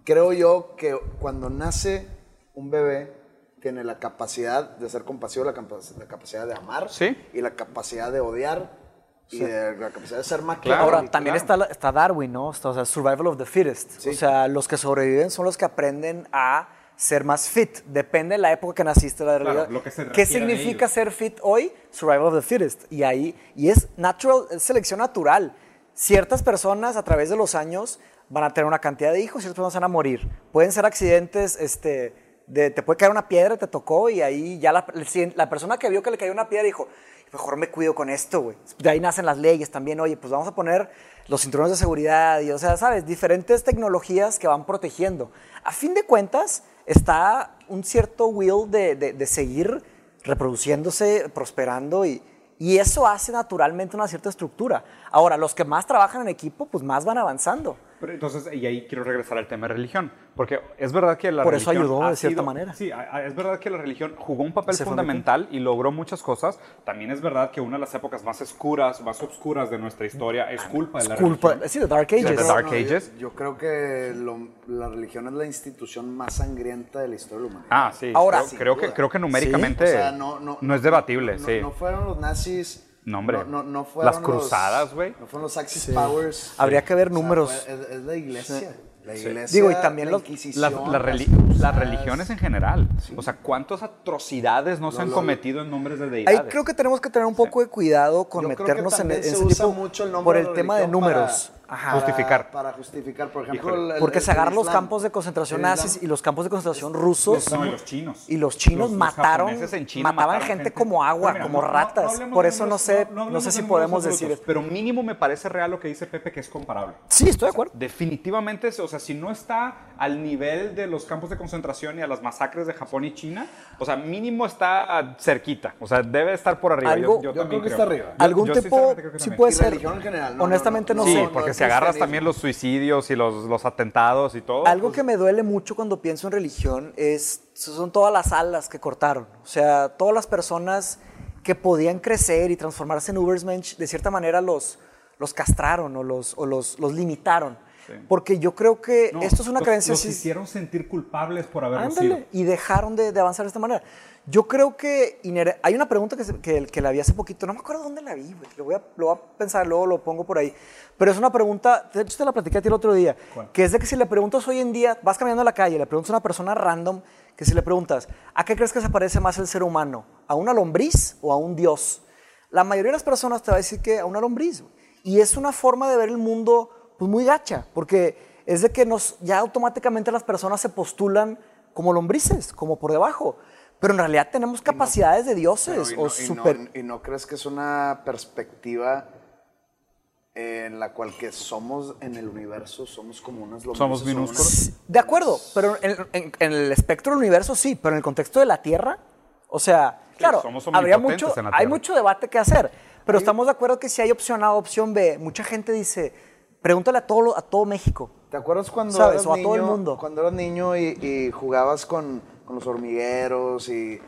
creo yo que cuando nace un bebé tiene la capacidad de ser compasivo, la, capa- la capacidad de amar Sí. y la capacidad de odiar y de- la capacidad de ser Claro. maquiavélico. Ahora, también claro. está, está Darwin, ¿no? Está, o sea, survival of the fittest. Sí. O sea, los que sobreviven son los que aprenden a ser más fit. Depende de la época que naciste, la Claro, realidad. lo que se ¿Qué significa ser fit hoy? Survival of the fittest. Y ahí, y es natural, es selección natural. Ciertas personas a través de los años van a tener una cantidad de hijos, ciertas personas van a morir. Pueden ser accidentes, este, de, te puede caer una piedra, te tocó y ahí ya la, la persona que vio que le cayó una piedra dijo, mejor me cuido con esto, güey. De ahí nacen las leyes también, oye, pues vamos a poner los cinturones de seguridad y, o sea, sabes, diferentes tecnologías que van protegiendo. A fin de cuentas, está un cierto will de, de- de seguir reproduciéndose, prosperando y, y eso hace naturalmente una cierta estructura. Ahora, los que más trabajan en equipo, pues más van avanzando. Pero entonces, y ahí quiero regresar al tema de religión, porque es verdad que la Por eso religión ayudó ha de cierta sido- manera. Sí, es verdad que la religión jugó un papel mi fundamental y logró muchas cosas. También es verdad que una de las épocas más oscuras, más oscuras de nuestra historia es culpa de la Culpa, religión. sí, The Dark Ages. The Dark yo- Ages. Yo, creo que lo- la religión es la institución más sangrienta de la historia de la humanidad. Ah, sí. Ahora, creo, creo que, creo que numéricamente O sea, no, no, no es debatible, no- sí. No fueron los nazis. No, hombre. No, no, no fueron Las los- cruzadas, güey. No fueron los Axis Powers. Habría que ver O sea, números. fue- es, es la iglesia. La iglesia. Digo, y también la los- La- la reli- las religiones en general. O sea, ¿cuántas atrocidades no se han lo- cometido en nombres de Ahí deidades? creo que tenemos que tener un poco de cuidado con Yo creo que meternos en, también en se ese usa tipo mucho el nombre por de el la tema de números. para- Ajá. para- Justificar. Para justificar, por ejemplo. El- Porque el se agarran los campos de concentración nazis y los campos de concentración rusos. No, y los chinos. Y los chinos Los- mataron, japoneses en China mataban mataron gente, gente. como agua, mira, como no- ratas. no Por eso no sé, no, sé si podemos decir. Pero mínimo me parece real lo que dice Pepe, que es comparable. Sí, estoy de acuerdo. Definitivamente, o sea, si no está al nivel de los campos de concentración y a las masacres de Japón y China, o sea, mínimo está ah, cerquita, o sea, debe estar por arriba. Algo- Yo también creo que está arriba. Yo- Algún yo tipo, sí puede ser. religión en general, no, Honestamente no, no. Sí, sé. porque si si agarras también los suicidios y los, los atentados y todo. Algo pues, que me duele mucho cuando pienso en religión es, son todas las alas que cortaron. O sea, todas las personas que podían crecer y transformarse en Ubersmensch, de cierta manera los, los castraron o los, o los, los limitaron. Porque yo creo que no, esto es una los- creencia Los así- hicieron sentir culpables por haberlo sido. Y dejaron de, de avanzar de esta manera. Yo creo que hay una pregunta que, se- que, que la vi hace poquito, no me acuerdo dónde la vi, lo, voy a, lo voy a pensar, luego lo pongo por ahí. Pero es una pregunta, de hecho te la platiqué a ti el otro día, ¿Cuál? que es de que si le preguntas hoy en día, vas caminando en la calle, le preguntas a una persona random, que si le preguntas, ¿a qué crees que se parece más el ser humano? ¿A una lombriz o a un dios? La mayoría de las personas te va a decir que a una lombriz. Y es una forma de ver el mundo pues, muy gacha, porque es de que nos, ya automáticamente las personas se postulan como lombrices, como por debajo. Pero en realidad tenemos capacidades de Pero, dioses y, o no, y no- super... y no crees que es una perspectiva en la cual que somos en el universo, somos como unas lombrices. Somos minúsculos. unas- De acuerdo, pero en, en- en el espectro del universo sí, pero en el contexto de la Tierra, o sea, claro, somos habría mucho, en la hay mucho debate que hacer, pero estamos de acuerdo que si hay opción A o opción B, mucha gente dice, pregúntale a todo, a todo México. ¿Te acuerdas cuando ¿Sabes? eras O a niño, todo el mundo. cuando eras niño y, y jugabas con, con los hormigueros y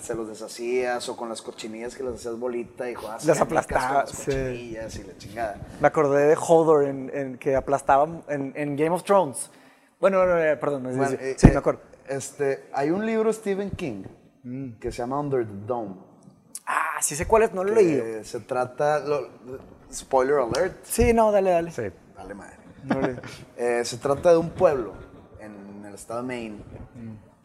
se los deshacías o con las cochinillas que las hacías bolita y jugabas Las aplastabas, las sí. cochinillas y la chingada. Me acordé de Hodor en, en que aplastaba en, en Game of Thrones. Bueno, no, no, perdón, sí, Bueno, sí, eh, sí, eh, me acuerdo. Este, hay un libro de Stephen King Mm. que se llama Under the Dome. Ah, sí sé cuál es, no lo he leído. se trata, lo- spoiler alert, Sí, no, dale, dale. Sí. vale madre. No Eh, se trata de un pueblo en el estado de Maine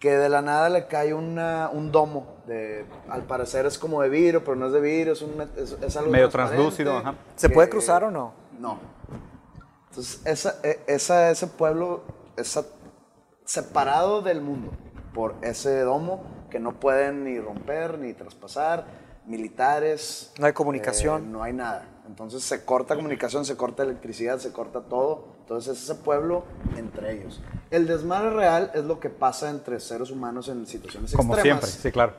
que de la nada le cae una, un domo. De, al parecer es como de vidrio, pero no es de vidrio, es, un, es, es algo Medio translúcido, ajá. ¿Se que- puede cruzar o no? No. Entonces, esa, e- esa- ese pueblo está separado del mundo por ese domo que no pueden ni romper ni traspasar, militares. No hay comunicación. eh, no hay nada. Entonces se corta comunicación, se corta electricidad, se corta todo. Entonces es ese pueblo entre ellos. El desmadre real es lo que pasa entre seres humanos en situaciones Como extremas. siempre, sí, claro.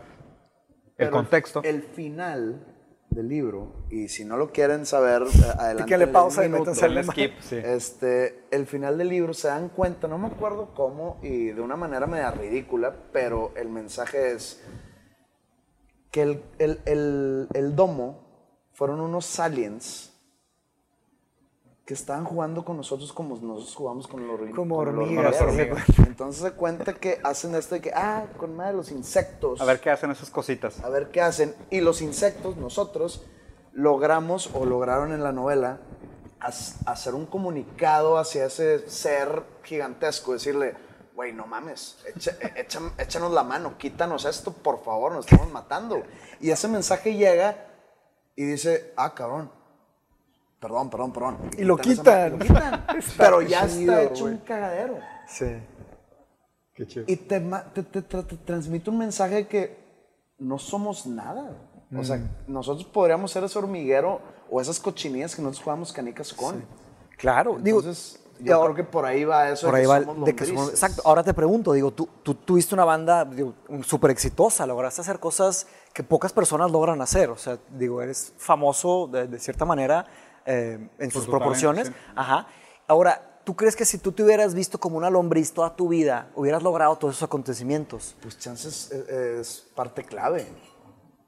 El Pero contexto. El final del libro, y si no lo quieren saber, eh, adelante. Píquenle pausa y métanse al skip, sí. Este, el final del libro se dan cuenta, no me acuerdo cómo y de una manera media ridícula, pero el mensaje es que el, el- el- el domo fueron unos aliens que estaban jugando con nosotros como nosotros jugamos con los Como con hormigas. Entonces se cuenta que hacen esto de que, ah, con madre los insectos A ver qué hacen esas cositas. a ver qué hacen. Y los insectos, nosotros, logramos o lograron en la novela hacer un comunicado hacia ese ser gigantesco, decirle, güey, no mames, echa- e- echa- échanos la mano, quítanos esto, por favor, nos estamos matando. Y ese mensaje llega y dice, ah, cabrón. Perdón, perdón, perdón. Y lo quitan. madre, lo quitan. Pero ya está hecho un cagadero. Sí. Qué chido. Y te, ma- te, te- te- te transmite un mensaje de que no somos nada. O sea, Mm. nosotros podríamos ser ese hormiguero o esas cochinillas que nosotros jugamos canicas con. Claro, digo, Entonces, y yo ahora- creo que por ahí va eso por de ahí que va somos de que somos- lombrices. exacto. Ahora te pregunto, digo, tú, tú tuviste una banda digo, súper exitosa, lograste hacer cosas que pocas personas logran hacer. O sea, digo, eres famoso de, de cierta manera eh, en sus proporciones. talento, sí. Ajá. Ahora, ¿tú crees que si tú te hubieras visto como una lombriz toda tu vida, hubieras logrado todos esos acontecimientos? Pues chances es, es parte clave.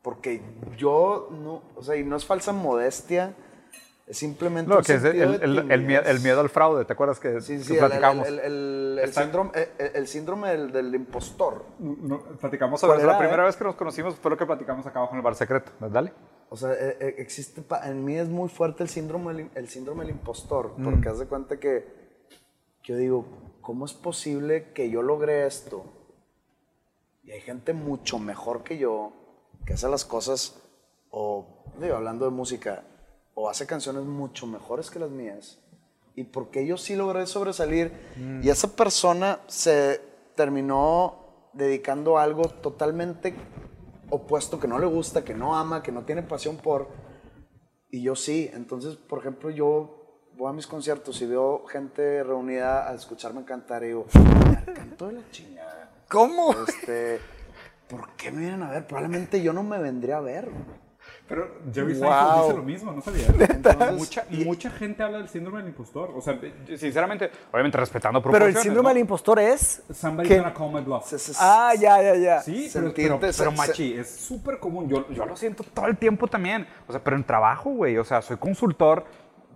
Porque yo no, o sea, y no es falsa modestia, es simplemente No, un que es el, el- el- el mie- el miedo al fraude, ¿te acuerdas que, Sí, que sí, el, platicamos? el- el- el- el Está- síndrome, el, el síndrome del, del impostor. No, platicamos sobre ¿Cuál eso. La era, primera eh? vez que nos conocimos fue lo que platicamos acá abajo en el bar secreto. Dale. O sea, eh, eh, existe, en mí es muy fuerte el síndrome del, el síndrome del impostor, Mm. porque haz de cuenta que yo digo, ¿cómo es posible que yo logre esto? Y hay gente mucho mejor que yo que hace las cosas, o digo, hablando de música, o hace canciones mucho mejores que las mías. ¿Y por qué yo sí logré sobresalir? Mm. Y esa persona se terminó dedicando a algo totalmente opuesto, que no le gusta, que no ama, que no tiene pasión por. Y yo sí. Entonces, por ejemplo, yo voy a mis conciertos y veo gente reunida a escucharme cantar y digo, "Me canto de la chingada. ¿Cómo? Este, ¿por qué me vienen a ver? Probablemente yo no me vendría a ver. Pero Jerry Wow. Seinfeld dice lo mismo, no sabía. mucha, mucha gente habla del síndrome del impostor. O sea, sinceramente, obviamente respetando Pero proporciones. el síndrome ¿no? del impostor es... Somebody's que- gonna call my bluff. Se- se- Ah, ya, ya, ya. Sí, pero, pero, se- pero, se- machi, es súper común. Yo, yo lo siento todo el tiempo también. O sea, pero en trabajo, güey. O sea, soy consultor,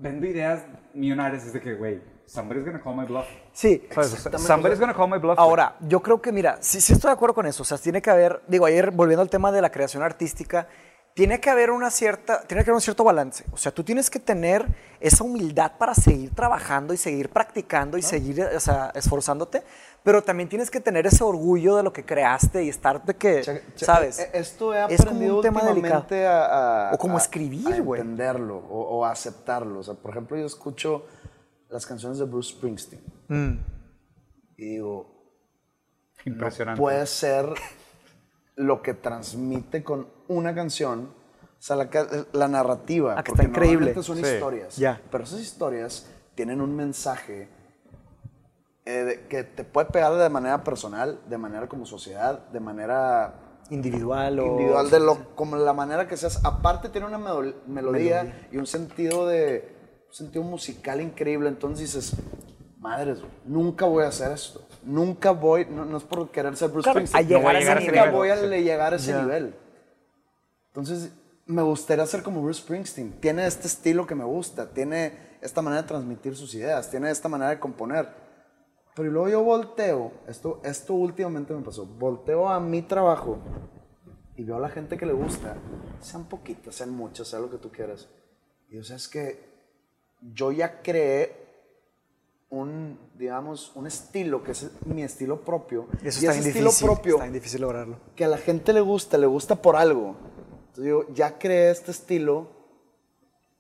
vendo ideas millonarias. Es de que, güey, somebody's gonna call my bluff. Sí. Somebody's gonna call my bluff. Ahora, yo creo que, mira, sí, sí estoy de acuerdo con eso. O sea, tiene que haber, digo, ayer volviendo al tema de la creación artística, tiene que haber una cierta, tiene que haber un cierto balance. O sea, tú tienes que tener esa humildad para seguir trabajando y seguir practicando y seguir, o sea, esforzándote, pero también tienes que tener ese orgullo de lo que creaste y estar de que, Che- che- ¿sabes? eh, Esto he Es como un tema últimamente a, a- O como a- escribir, güey. entenderlo o, aceptarlo. O sea, por ejemplo, yo escucho las canciones de Bruce Springsteen Mm. y digo, Impresionante. puede ser lo que transmite con una canción, o sea, la, la narrativa. Ah, que está increíble. son Sí. historias. Ya. Pero esas historias tienen un mensaje eh, de- que te puede pegar de manera personal, de manera como sociedad, de manera Individual o... individual, de lo, como la manera que seas. Aparte tiene una melo- melodía, Melodía. y un sentido de un sentido musical increíble. Entonces dices, madres, güey, nunca voy a hacer esto. Nunca voy, no, no es por querer ser Bruce Claro, Springsteen, a llegar a ese nunca nivel. voy a llegar a ese Ya. nivel. Entonces, me gustaría ser como Bruce Springsteen. Tiene este estilo que me gusta, tiene esta manera de transmitir sus ideas, tiene esta manera de componer. Pero luego yo volteo, esto, esto últimamente me pasó, volteo a mi trabajo y veo a la gente que le gusta, sean poquitas, sean muchas, sea lo que tú quieras. Y o sea, es que yo ya creé un, digamos, un estilo que es mi estilo propio. Eso y está ese bien estilo difícil. propio Está bien difícil lograrlo. que a la gente le gusta, le gusta por algo. Entonces digo, ya creé este estilo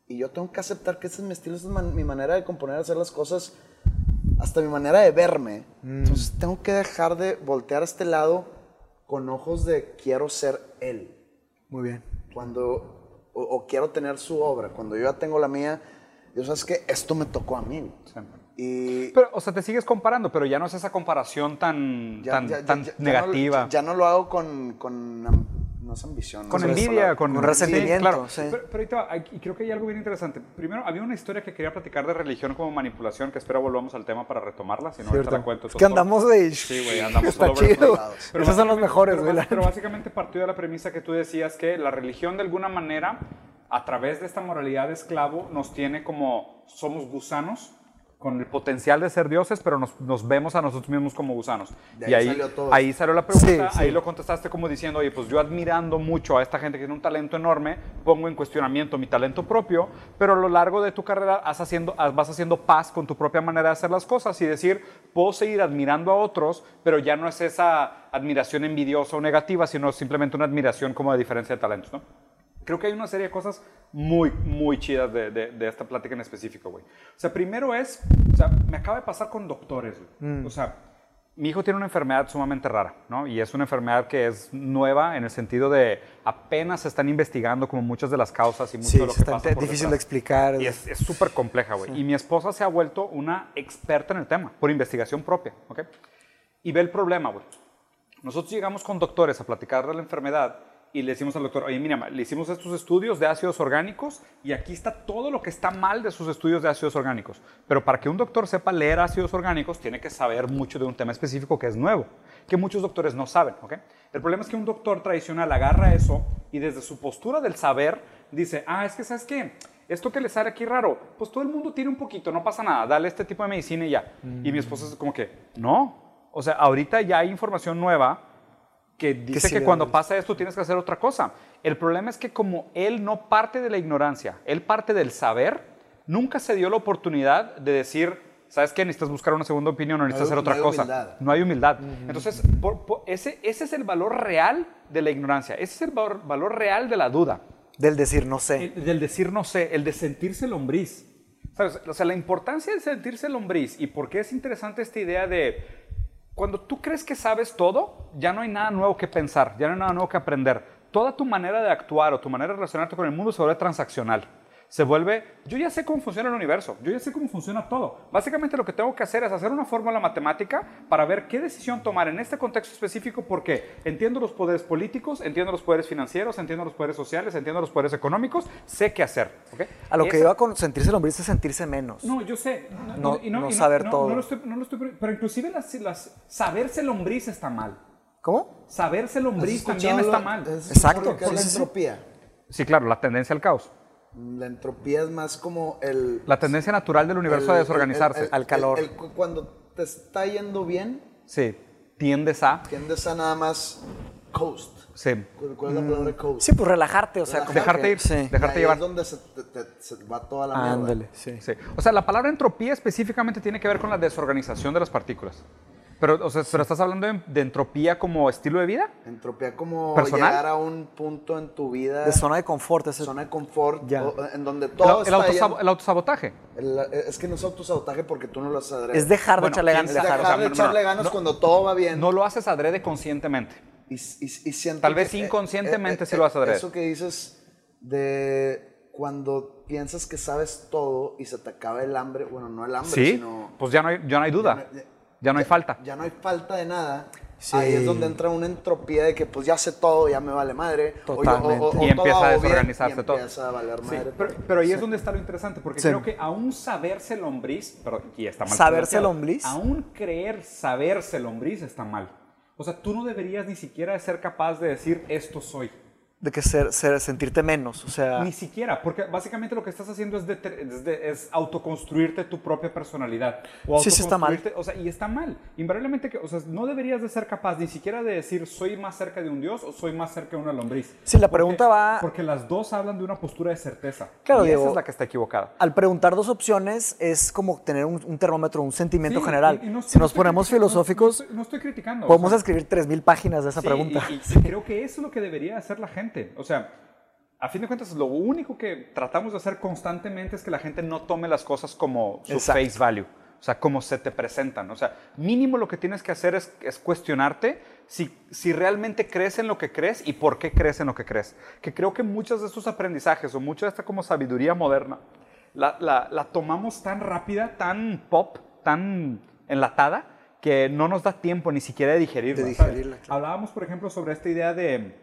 y yo tengo que aceptar que ese es mi estilo, esa es man- mi manera de componer, hacer las cosas, hasta mi manera de verme. Entonces tengo que dejar de voltear a este lado con ojos de quiero ser él. Muy bien. Cuando, o, o quiero tener su obra. Cuando yo ya tengo la mía, yo sabes que esto me tocó a mí. Sí. Y Pero, o sea, te sigues comparando, pero ya no es esa comparación tan, ya- tan, ya- tan ya- ya no- negativa. ya, no lo hago con, con no es ambición. no Con la envidia, con, Con resentimiento, Sí, claro. sí. Pero, pero ahí te va, hay- y creo que hay algo bien interesante. Primero, había una historia que quería platicar de religión como manipulación, que espero volvamos al tema para retomarla, si no, ahorita la cuento. Es que andamos de... Sí, güey, andamos Está chido. place. Esos son los mejores, pero, güey. la- pero básicamente partió de la premisa que tú decías que la religión de alguna manera, a través de esta moralidad de esclavo, nos tiene como somos gusanos con el potencial de ser dioses, pero nos, nos vemos a nosotros mismos como gusanos. De y ahí salió todo. ahí salió la pregunta, Sí, sí. ahí lo contestaste como diciendo, oye, pues yo admirando mucho a esta gente que tiene un talento enorme, pongo en cuestionamiento mi talento propio, pero a lo largo de tu carrera has haciendo, has- vas haciendo paz con tu propia manera de hacer las cosas y decir, puedo seguir admirando a otros, pero ya no es esa admiración envidiosa o negativa, sino simplemente una admiración como de diferencia de talentos, ¿no? Creo que hay una serie de cosas muy, muy chidas de, de- de esta plática en específico, güey. O sea, primero es, o sea, me acaba de pasar con doctores, güey. O sea, mi hijo tiene una enfermedad sumamente rara, ¿no? Y es una enfermedad que es nueva en el sentido de apenas se están investigando como muchas de las causas y mucho Sí, de lo que pasa por difícil de detrás. explicar. Y es es súper compleja, güey. Y mi esposa se ha vuelto una experta en el tema, por investigación propia, ¿ok? Y ve el problema, güey. Nosotros llegamos con doctores a platicar de la enfermedad y le decimos al doctor, oye, mira, le hicimos estos estudios de ácidos orgánicos y aquí está todo lo que está mal de sus estudios de ácidos orgánicos. Pero para que un doctor sepa leer ácidos orgánicos, tiene que saber mucho de un tema específico que es nuevo, que muchos doctores no saben, ¿ok? El problema es que un doctor tradicional agarra eso y desde su postura del saber dice, ah, es que, ¿sabes qué? Esto que le sale aquí raro, pues todo el mundo tiene un poquito, no pasa nada, dale este tipo de medicina y ya. Y mi esposa es como que, no, o sea, ahorita ya hay información nueva que dice que cuando pasa esto tienes que hacer otra cosa. El problema es que como él no parte de la ignorancia, él parte del saber, nunca se dio la oportunidad de decir, ¿sabes qué? Necesitas buscar una segunda opinión o necesitas hay- hacer otra no cosa. humildad. No hay humildad. Entonces, por- por- ese, ese es el valor real de la ignorancia, ese es el valor, valor real de la duda. Del decir no sé. El- del decir no sé, el de sentirse lombriz. ¿Sabes? O sea, la importancia de sentirse lombriz y por qué es interesante esta idea de cuando tú crees que sabes todo, ya no hay nada nuevo que pensar, ya no hay nada nuevo que aprender. Toda tu manera de actuar o tu manera de relacionarte con el mundo se vuelve transaccional. Se vuelve, yo ya sé cómo funciona el universo, yo ya sé cómo funciona todo. Básicamente lo que tengo que hacer es hacer una fórmula matemática para ver qué decisión tomar en este contexto específico porque entiendo los poderes políticos, entiendo los poderes financieros, entiendo los poderes sociales, entiendo los poderes económicos, sé qué hacer. ¿ok? A lo que Esa- iba con sentirse lombriz es sentirse menos. no, yo sé. No- y no saber no, todo. No lo estoy, no lo estoy- pero inclusive las, las- saberse lombriz está mal. ¿Cómo? Saberse lombriz ¿Has también está mal. Exacto, sí, la entropía? Sí, claro, la tendencia al caos. La entropía es más como el... La tendencia natural del universo a el- desorganizarse. el- el- Al calor. el- el- cu- cuando te está yendo bien, Sí, tiendes a... tiendes a nada más coast. Sí. ¿Cuál es la palabra coast? Sí, pues relajarte, o sea, como Dejarte ir, Sí. dejarte ahí llevar. es donde se, te- te- se va toda la mierda. Ándale, sí. Sí. O sea, la palabra entropía específicamente tiene que ver con la desorganización de las partículas. Pero, o sea, pero estás hablando de, de entropía como estilo de vida. Entropía como ¿Personal? llegar a un punto en tu vida, De zona de confort. ese- zona de confort, o- en donde todo el está autosab- el autosabotaje. el- es que no es autosabotaje porque tú no lo haces adrede. Es dejar de Bueno, echarle ¿quién ganas. sabe? dejar o sea, de echarle ganas no. cuando todo va bien. No lo haces adrede conscientemente. Y, y- y siento Tal vez que, eh, inconscientemente sí lo vas a adrede. Eso que dices de cuando piensas que sabes todo y se te acaba el hambre, bueno, no el hambre, Sí, sino pues ya no hay, ya no hay duda. Ya no- Ya no hay falta. ya no hay falta de nada. Sí. Ahí es donde entra una entropía de que pues ya sé todo, ya me vale madre. Totalmente. o- o- o Y empieza todo a bien, desorganizarse y todo. Empieza a valer Sí, madre. pero, pero ahí es donde está lo interesante, porque Sí. creo que aún saberse lombriz, pero y está mal. ¿Saberse lombriz? Aún creer saberse lombriz está mal. O sea, tú no deberías ni siquiera ser capaz de decir esto soy. De que ser, ser- sentirte menos. O sea, Ni siquiera, porque básicamente lo que estás haciendo es, de- es autoconstruirte tu propia personalidad. O Sí, sí está mal. O sea, y está mal. Invariablemente, que, o sea, no deberías de ser capaz ni siquiera de decir soy más cerca de un dios o soy más cerca de una lombriz. Sí, la Porque- pregunta va- Porque las dos hablan de una postura de certeza. Claro, y esa Diego. es la que está equivocada. al preguntar dos opciones es como tener un, un termómetro, un sentimiento Sí, general. y- y no- si no nos ponemos filosóficos, No, no estoy, no estoy criticando. o podemos sea, escribir 3.000 páginas de esa sí, pregunta. Y creo que eso es lo que debería hacer la gente. O sea, a fin de cuentas, lo único que tratamos de hacer constantemente es que la gente no tome las cosas como su Exacto. face value. O sea, como se te presentan. O sea, mínimo lo que tienes que hacer es, es cuestionarte si, si realmente crees en lo que crees y por qué crees en lo que crees. Que creo que muchos de estos aprendizajes o mucha de esta como sabiduría moderna la, la- la tomamos tan rápida, tan pop, tan enlatada, que no nos da tiempo ni siquiera de digerirla. De digerirla, claro. Hablábamos, por ejemplo, sobre esta idea de,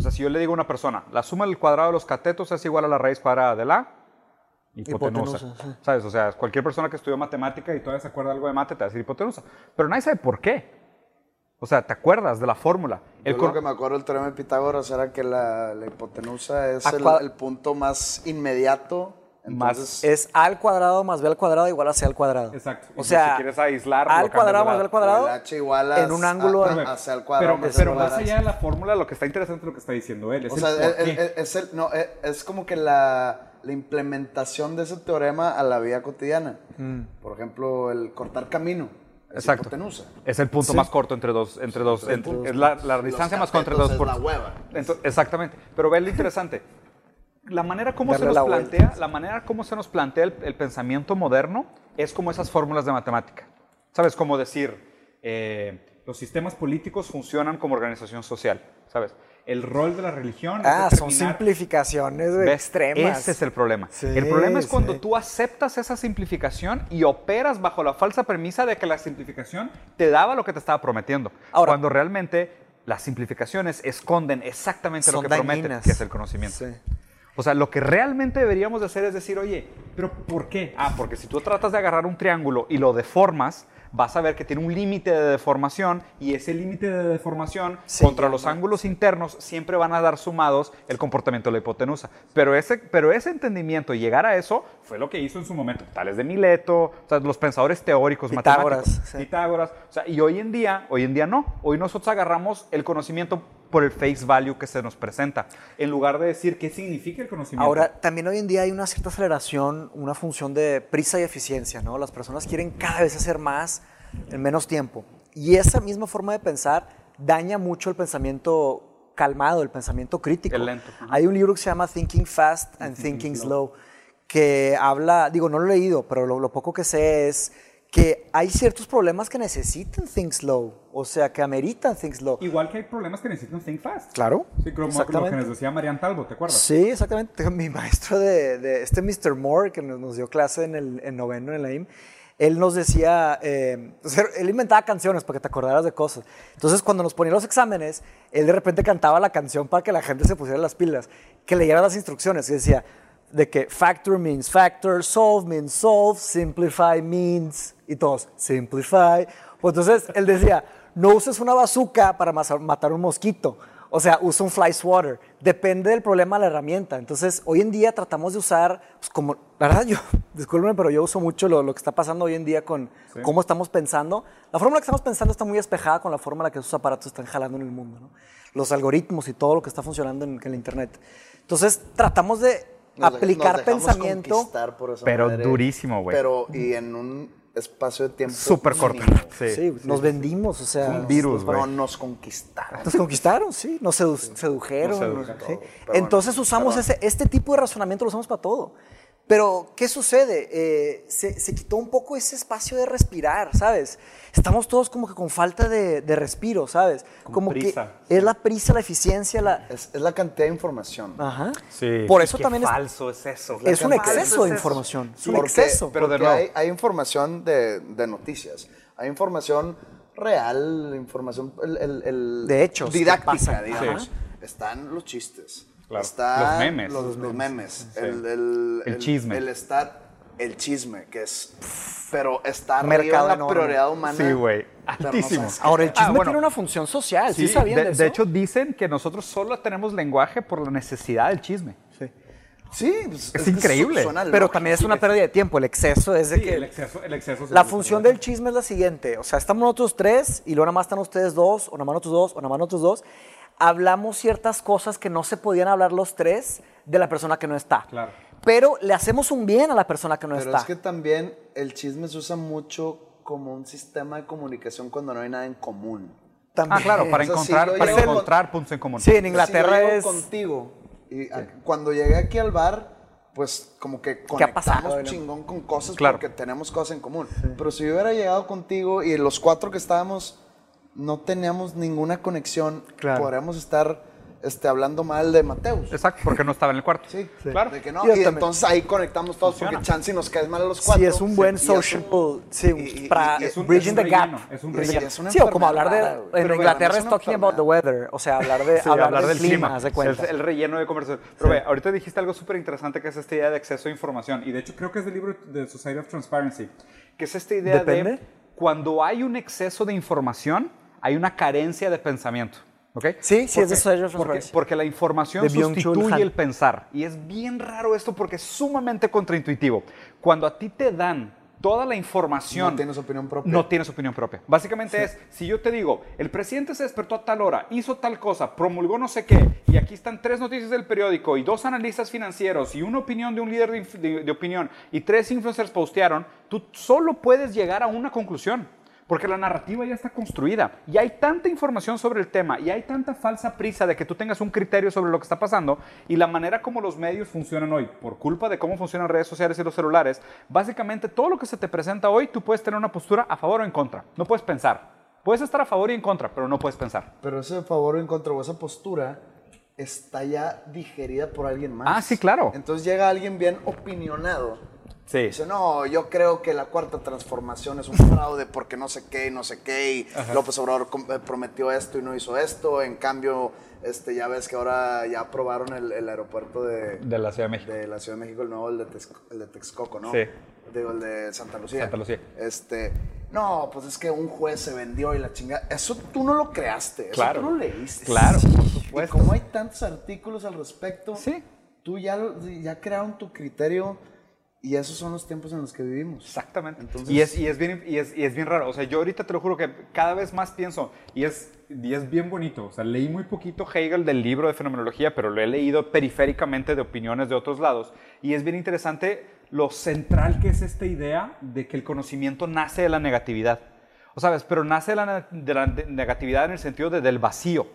o sea, si yo le digo a una persona, la suma del cuadrado de los catetos es igual a la raíz cuadrada de la hipotenusa. Hipotenusa, sí. ¿Sabes? O sea, cualquier persona que estudió matemática y todavía se acuerda algo de mate te va a decir hipotenusa. Pero nadie sabe por qué. O sea, ¿te acuerdas de la fórmula? El Yo lo que me acuerdo del teorema de Pitágoras era que la, la hipotenusa es el, el punto más inmediato. Más- Entonces, Es a al cuadrado más b al cuadrado igual a c al cuadrado. Exacto. O sea, si quieres aislar, a al cuadrado más b al cuadrado el h igual a- en un ángulo... a- Pero, a- hacia el cuadrado pero, más pero el más cuadrado. allá de la fórmula, lo que está interesante es lo que está diciendo él. Es O el sea, es, qué. es- es el- no, es, es como que la, la implementación de ese teorema a la vida cotidiana. Por ejemplo, el cortar camino. Es Exacto. hipotenusa. Es el punto más corto entre dos, entre dos, el ent- punto- es la, la distancia más corta entre dos es puntos. la hueva. Ento- exactamente. Pero ve lo interesante. La manera como se nos la vuelta. plantea, la manera como se nos plantea el, el pensamiento moderno es como esas fórmulas de matemática. ¿Sabes? Como decir, eh, los sistemas políticos funcionan como organización social. ¿Sabes? El rol de la religión Ah, es son simplificaciones ¿Ves? extremas. Ese es el problema. Sí, el problema es cuando sí. tú aceptas esa simplificación y operas bajo la falsa premisa de que la simplificación te daba lo que te estaba prometiendo. Ahora- cuando realmente las simplificaciones esconden exactamente lo que prometen, dañinas. que es el conocimiento. Sí. O sea, lo que realmente deberíamos de hacer es decir, oye, pero ¿por qué? Ah, porque si tú tratas de agarrar un triángulo y lo deformas, vas a ver que tiene un límite de deformación y ese límite de deformación contra los ángulos internos siempre van a dar sumados el comportamiento de la hipotenusa. Pero ese, pero ese entendimiento y llegar a eso fue lo que hizo en su momento Tales de Mileto, o sea, los pensadores teóricos Pitágoras, matemáticos. sí. Pitágoras. O sea, y hoy en día, hoy en día no. Hoy nosotros agarramos el conocimiento por el face value que se nos presenta, en lugar de decir qué significa el conocimiento. Ahora, también hoy en día hay una cierta aceleración, una función de prisa y eficiencia, ¿no? Las personas quieren cada vez hacer más en menos tiempo. Y esa misma forma de pensar daña mucho el pensamiento calmado, el pensamiento crítico. El lento. Hay un libro que se llama Thinking Fast and Thinking Slow, que habla, digo, no lo he leído, pero lo, lo poco que sé es que hay ciertos problemas que necesitan think slow, o sea, que ameritan think slow. Igual que hay problemas que necesitan think fast. Claro. Sí, como lo exactamente. que nos decía Marian Talbot, ¿te acuerdas? Sí, exactamente. Mi maestro de, de este Mr. Moore, que nos, nos dio clase en el en noveno en la IM, él nos decía, eh, o sea, él inventaba canciones para que te acordaras de cosas. Entonces, cuando nos ponía los exámenes, él de repente cantaba la canción para que la gente se pusiera las pilas, que leyera las instrucciones y decía de que factor means factor, solve means solve, simplify means, y todos, simplify. Pues entonces, él decía, no uses una bazooka para matar un mosquito. O sea, usa un fly swatter. Depende del problema de la herramienta. Entonces, hoy en día tratamos de usar, pues, como, la verdad, yo, discúlpenme, pero yo uso mucho lo, lo que está pasando hoy en día con cómo estamos pensando. La forma en la que estamos pensando está muy espejada con la forma en la que esos aparatos están jalando en el mundo. ¿no? Los algoritmos y todo lo que está funcionando en, en el Internet. Entonces, tratamos de Nos aplicar nos pensamiento. conquistar por esa Pero madre, durísimo, güey. Pero, y en un espacio de tiempo. Súper corto. Sí. Sí, nos vendimos, o sea. un virus, Pero nos conquistaron. Nos conquistaron, sí, nos sedu- sedujeron. Nos sedujeron. sí. Todo, pero Entonces bueno, usamos ese, este tipo de razonamiento, lo usamos para todo. Pero, ¿qué sucede? Eh, se, se quitó un poco ese espacio de respirar, ¿sabes? Estamos todos como que con falta de, de respiro, ¿sabes? Con como prisa, que es la prisa, la eficiencia, la... Es, es la cantidad de información. Ajá. Sí. Por eso Qué también es, falso es eso. es un cantidad- exceso de es información. Es un Porque- exceso. pero de porque nuevo. hay, hay información de, de noticias, hay información real, información el, el- el- De hechos, didáctica, digamos. Sí. Están los chistes, Claro. están Los memes. los, los memes, Sí. el, el- El chisme. el estar, el chisme, que es, pero está Mercado la enorme. prioridad humana. Sí, güey. no Altísimo. qué Ahora, el chisme Ah, bueno. tiene una función social, ¿sí, Sí, sabían de, de, de eso? hecho dicen que nosotros solo tenemos lenguaje por la necesidad del chisme. Sí, pues, Es que increíble. suena Pero también es una pérdida de tiempo. El exceso es de Sí, que... el exceso, el exceso La función del chisme es la siguiente, o sea, estamos nosotros tres y luego nada más están ustedes dos, o nada más nosotros dos, o nada más nosotros dos. Hablamos ciertas cosas que no se podían hablar los tres de la persona que no está. Claro. Pero le hacemos un bien a la persona que no Pero está. es que también el chisme se usa mucho como un sistema de comunicación cuando no hay nada en común. También. Ah, claro, para O sea, si encontrar, yo para encontrar puntos en común. Sí, en Inglaterra Si es... contigo y a- cuando llegué aquí al bar, pues como que ¿Qué ha conectamos chingón con cosas Claro. porque tenemos cosas en común. Pero si yo hubiera llegado contigo y los cuatro que estábamos no teníamos ninguna conexión, Claro. podríamos estar este, hablando mal de Mateus. Exacto, porque no estaba en el cuarto. Sí, claro. De que no, y también. entonces ahí conectamos todos Funciona. porque chance nos caes mal a los cuatro. Sí, es un buen Y es social, un- sí, y- y- para y es un- bridging es the gap. es un Bridging relleno. Es sí, o como hablar de, enfermedad, en pero Inglaterra es es talking about the weather, o sea, hablar de, Sí, hablar del clima, haz de cuenta. Es el relleno de conversación. Pero ve, ahorita dijiste algo súper interesante que es esta idea de exceso de información. Y de hecho creo que es del libro de Society of Transparency. Que es esta idea ¿Depende? de cuando hay un exceso de información, hay una carencia de pensamiento. ¿Ok? Sí, sí, ¿Por es de porque, porque la información De sustituye el pensar. Y es bien raro esto porque es sumamente contraintuitivo. Cuando a ti te dan toda la información... No tienes opinión propia. No tienes opinión propia. Básicamente es, si yo te digo, el presidente se despertó a tal hora, hizo tal cosa, promulgó no sé qué, y aquí están tres noticias del periódico y dos analistas financieros y una opinión de un líder de, de- de opinión y tres influencers postearon, tú solo puedes llegar a una conclusión. Porque la narrativa ya está construida y hay tanta información sobre el tema y hay tanta falsa prisa de que tú tengas un criterio sobre lo que está pasando y la manera como los medios funcionan hoy, por culpa de cómo funcionan redes sociales y los celulares, básicamente todo lo que se te presenta hoy tú puedes tener una postura a favor o en contra. No puedes pensar. Puedes estar a favor y en contra, pero no puedes pensar. Pero ese favor o en contra o esa postura está ya digerida por alguien más. Ah, sí, claro. Entonces llega alguien bien opinionado. Sí. Dice, no, yo creo que la cuarta transformación es un fraude porque no sé qué y no sé qué. Y López Obrador eh, prometió esto y no hizo esto. En cambio, este, ya ves que ahora ya aprobaron el, el aeropuerto de, De la Ciudad de México. de la Ciudad de México, el nuevo, el de, Texco- el de Texcoco, ¿no? Sí. Digo, el de Santa Lucía. Santa Lucía. Este, no, pues es que un juez se vendió y la chingada. Eso tú no lo creaste, eso Claro. tú lo leíste. Claro, por Y supuesto. como hay tantos artículos al respecto, Sí. tú ya, ya crearon tu criterio y esos son los tiempos en los que vivimos. Exactamente. Entonces- y, es, y, es bien, y, es, y es bien raro. O sea, yo ahorita te lo juro que cada vez más pienso, y es, y es bien bonito. O sea, leí muy poquito Hegel del libro de fenomenología, pero lo he leído periféricamente de opiniones de otros lados. Y es bien interesante lo central que es esta idea de que el conocimiento nace de la negatividad. O sabes, pero nace de la, de negatividad en el sentido de, del vacío.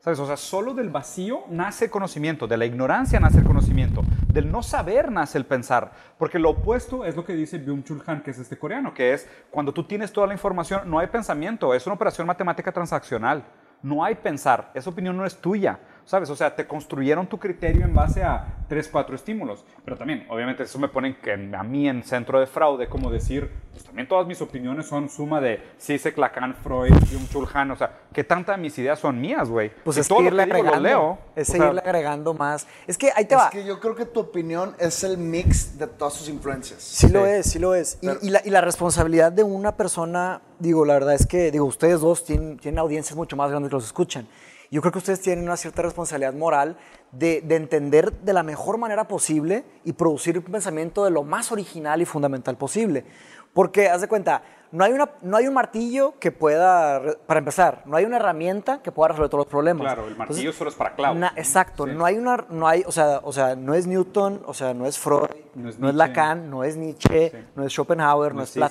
¿Sabes? O sea, solo del vacío nace el conocimiento, de la ignorancia nace el conocimiento, Del no saber nace el pensar. Porque lo opuesto es lo que dice Byung-Chul Han, que es este coreano, que es cuando tú tienes toda la información, no hay pensamiento, es una operación matemática transaccional. No hay pensar, esa opinión no es tuya. ¿Sabes? O sea, te construyeron tu criterio en base a tres, cuatro estímulos. Pero también, obviamente, eso me pone que a mí en centro de fraude, como decir, pues también todas mis opiniones son suma de Zizek, Lacan, Freud, Jung Han. O sea, ¿qué tanta de mis ideas son mías, güey? Pues Y es todo que lo irle que digo lo agregando. leo. Es O sea, seguirle agregando más. Es que ahí te Es va. que yo creo que tu opinión es el mix de todas sus influencias. Sí, lo es, sí lo es. Y, Pero- y la, y la responsabilidad de una persona, digo, la verdad es que, digo, ustedes dos tienen, tienen audiencias mucho más grandes que los escuchan. Yo creo que ustedes tienen una cierta responsabilidad moral de, de entender de la mejor manera posible y producir un pensamiento de lo más original y fundamental posible. Porque, haz de cuenta, no hay, una, no hay un martillo que pueda, para empezar, no hay una herramienta que pueda resolver todos los problemas. Claro, el martillo Entonces, solo es para clavos. na- exacto, Sí. no hay una, no hay, o sea, o sea, no es Newton, o sea, no es Freud, No no es es, Nietzsche. Lacan, no es Nietzsche, Sí. no es Schopenhauer, no, No es es Zizek.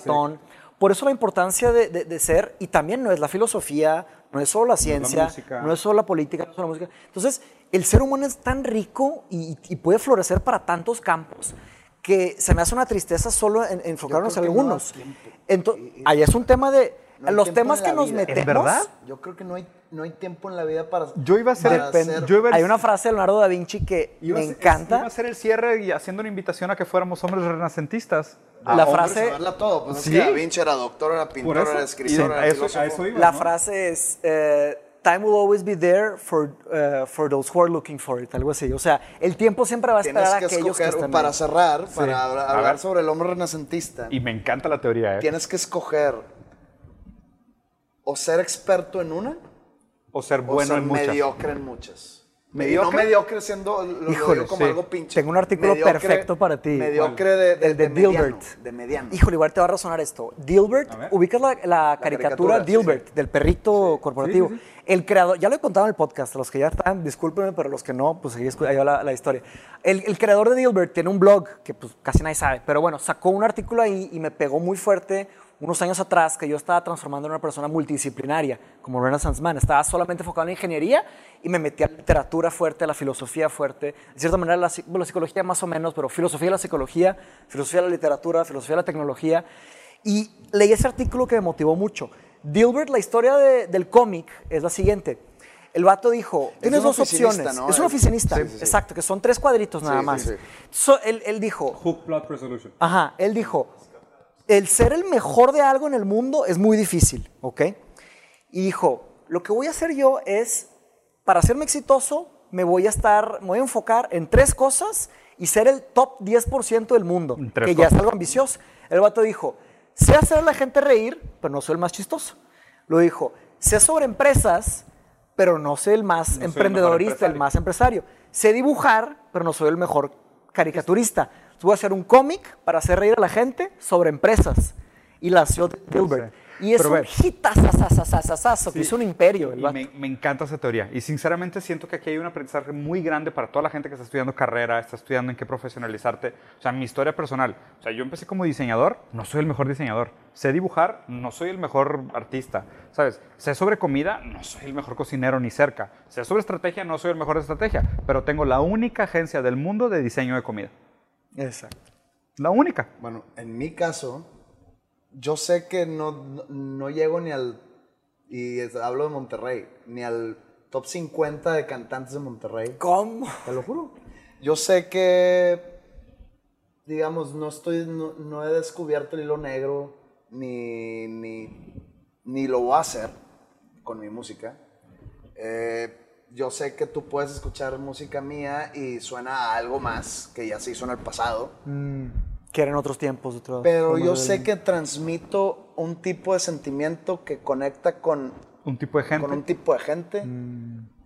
Por eso la importancia de, de- de ser, y también no es la filosofía, no es solo la ciencia, música. no es solo la política, no es solo la música. Entonces, el ser humano es tan rico y, y puede florecer para tantos campos que se me hace una tristeza solo en, en enfocarnos en no algunos. tiempo. Ento- Y- y- ahí es un tema de No hay los temas que nos vida. metemos. ¿Es verdad? Yo creo que no hay, no hay tiempo en la vida para. Yo iba a ser- hacer- yo iba a- Hay una frase de Leonardo da Vinci que Iba me ser- encanta. Iba a ser el cierre y haciendo una invitación a que fuéramos hombres renacentistas. Ah, la frase- todo. Pues Sí. es que Da Vinci era doctor, era pintor, era escritor, a era eso- eso iba. La ¿no? frase es, eh, time will always be there for, eh, for those who are looking for it, algo así. O sea, el tiempo siempre va a esperar a que aquellos que están para cerrar, para hablar, sobre el hombre renacentista, Y me encanta la teoría, ¿eh? tienes que escoger o ser experto en una O ser o bueno ser en muchas. mediocre en muchas. ¿Mediocre? No mediocre siendo, lo, lo Híjole, digo como sí. algo pinche. Tengo un artículo perfecto para ti. Mediocre de, de, El de mediano, Dilbert. De mediano. Híjole, igual te va a razonar esto. Dilbert, ubicas la, la caricatura, caricatura, sí, Dilbert, del perrito corporativo. Sí, sí, El creador, ya lo he contado en el podcast, los que ya están, discúlpenme, pero los que no, pues ahí, ahí va la, la historia. El, el creador de Dilbert tiene un blog que pues casi nadie sabe, pero bueno, sacó un artículo ahí y me pegó muy fuerte unos años atrás que yo estaba transformando en una persona multidisciplinaria, como Renaissance Man. Estaba solamente enfocado en la ingeniería y me metí a la literatura fuerte, a la filosofía fuerte, de cierta manera la, psi- bueno, la psicología más o menos, pero filosofía de la psicología, filosofía de la literatura, filosofía de la tecnología. Y leí ese artículo que me motivó mucho. Dilbert, la historia de- del cómic es la siguiente. El vato dijo, tienes dos oficinista, opciones. ¿no? Es un oficinista, Sí, sí, sí. exacto, que son tres cuadritos nada sí, más. sí. So, él, él dijo, Hook plot resolution. Ajá, él dijo, el ser el mejor de algo en el mundo es muy difícil, ¿ok? Y dijo, lo que voy a hacer yo es, para hacerme exitoso, me voy a estar, me voy a enfocar en tres cosas y ser el top 10% del mundo, tres que ya es algo ambicioso. El vato dijo, sé hacer a la gente reír, pero no soy el más chistoso. Lo dijo, sé sobre empresas, pero no soy el más emprendedorista, el, más empresario. Sé dibujar, pero no soy el mejor caricaturista. Entonces voy a hacer un cómic para hacer reír a la gente sobre empresas. Y la nació Dilbert. Y es Pero un hitazazazazazazo, que Sí. hizo un imperio. el Y vato. me, me encanta esa teoría. Y sinceramente siento que aquí hay un aprendizaje muy grande para toda la gente que está estudiando carrera, está estudiando en qué profesionalizarte. O sea, mi historia personal. O sea, yo empecé como diseñador, no soy el mejor diseñador. Sé dibujar, no soy el mejor artista. ¿Sabes? Sé sobre comida, no soy el mejor cocinero ni cerca. Sé sobre estrategia, no soy el mejor de estrategia. Pero tengo la única agencia del mundo de diseño de comida. Exacto. La única. Bueno, en mi caso, yo sé que no, no, no llego ni al, y es- hablo de Monterrey, ni al top 50 de cantantes de Monterrey. ¿Cómo? Te lo juro. Yo sé que, digamos, no estoy, no, no he descubierto el hilo negro, ni, ni, ni lo voy a hacer con mi música. Eh, yo sé que tú puedes escuchar música mía y suena a algo más que ya se hizo en el pasado. Que eran otros tiempos. Pero yo sé que transmito un tipo de sentimiento que conecta con, Un tipo de gente. con un tipo de gente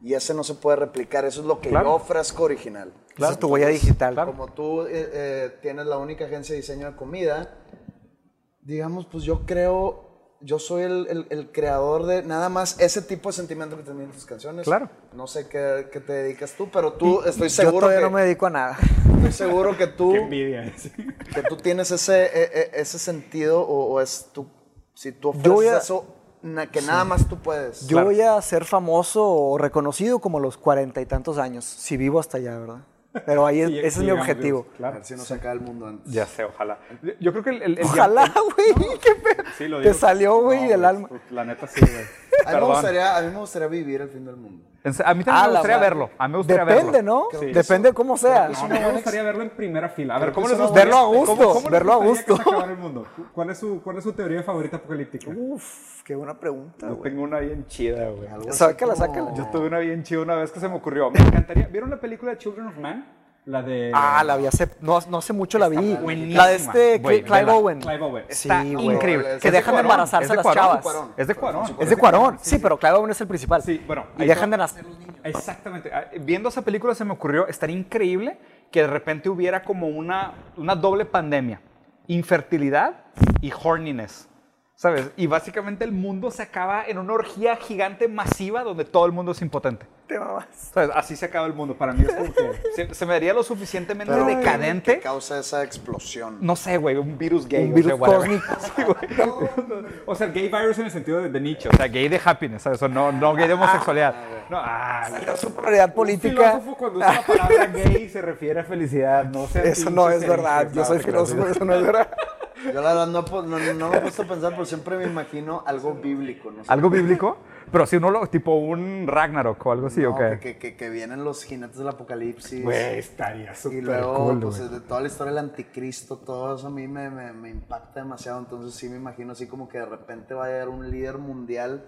y ese no se puede replicar. Eso es lo que Claro. yo ofrezco original. Esa es tu huella digital. Como tú eh, eh, tienes la única agencia de diseño de comida, digamos, pues yo creo, yo soy el, el- el creador de nada más ese tipo de sentimiento que transmiten tus canciones. Claro. No sé qué, qué te dedicas tú, pero tú estoy Yo seguro todavía que, no me dedico a nada. estoy seguro que tú Qué envidia. que tú tienes ese, e- e- ese sentido o, o es tu, si tú Yo voy ofreces a- eso na- que nada más tú puedes. Yo voy a ser famoso o reconocido como los cuarenta y tantos años, si vivo hasta allá, ¿verdad? Pero ahí es- Sí, ese es mi objetivo. vivos, A Claro. ver si nos acaba el mundo antes. Ya sé, ojalá. Yo creo que el... el- el- Ojalá, güey. qué pedo. Sí, lo Te digo. salió, güey, No, del alma. La neta sí, güey. A mí, me gustaría, a mí me gustaría vivir el fin del mundo. A mí también Ah, me gustaría verlo. A mí me gustaría Depende, verlo. ¿no? Sí. Depende de cómo sea. No, a mí me gustaría verlo en primera fila. A ver, ¿cómo que les gustaría? Verlo a gusto, ¿Cómo- cómo verlo a que gusto. acabara el mundo? ¿Cuál es su, cuál es su teoría favorita apocalíptica? Uf, qué buena pregunta, Yo güey. tengo una bien chida, güey. Sácala, como- sácala. Yo tuve una bien chida una vez que se me ocurrió. Me encantaría. ¿Vieron la película de Children of Man? La de. Ah, la vi hace, no, no hace mucho la vi. buenísima. La de este Güey, Clive vela. Owen. Clive Owen. Sí, Está güey. increíble. Es Que de dejan de Cuarón, embarazarse es a de las Cuarón. chavas. Cuarón. Es de Cuarón. Es de Cuarón, sí, pero Clive Owen es el principal. Sí, bueno. Y ahí dejan de nacer los niños. Exactamente. Ah, Viendo esa película se me ocurrió, estaría increíble que de repente hubiera como una, una doble pandemia. Infertilidad y horniness. ¿Sabes? Y básicamente el mundo se acaba en una orgía gigante masiva donde todo el mundo es impotente. Te mamas. ¿Sabes? Así se acaba el mundo. Para mí es como que se, se me daría lo suficientemente Pero, ¿qué- decadente. ¿Qué causa esa explosión? No sé, güey, un virus gay. Un o virus sea, whatever. cósmico. Sí. O sea, gay virus en el sentido de, de nicho. O sea, gay de happiness, ¿sabes? O no, no gay de homosexualidad. No, ah, La superioridad un política. filósofo cuando usa la palabra gay se refiere a felicidad, no sea Eso no es verdad. Yo soy filósofo, eso no es verdad. Yo la verdad no, po- no, no me he puesto a pensar, pero siempre me imagino algo bíblico. No sé. ¿Algo bíblico? Pero si uno lo, tipo un Ragnarok o algo así, No, ¿o qué? que, que, que vienen los jinetes del apocalipsis. Güey, estaría Y súper luego, cool, pues, de toda la historia del anticristo, todo eso a mí me, me, me impacta demasiado. Entonces sí me imagino así como que de repente va a haber un líder mundial.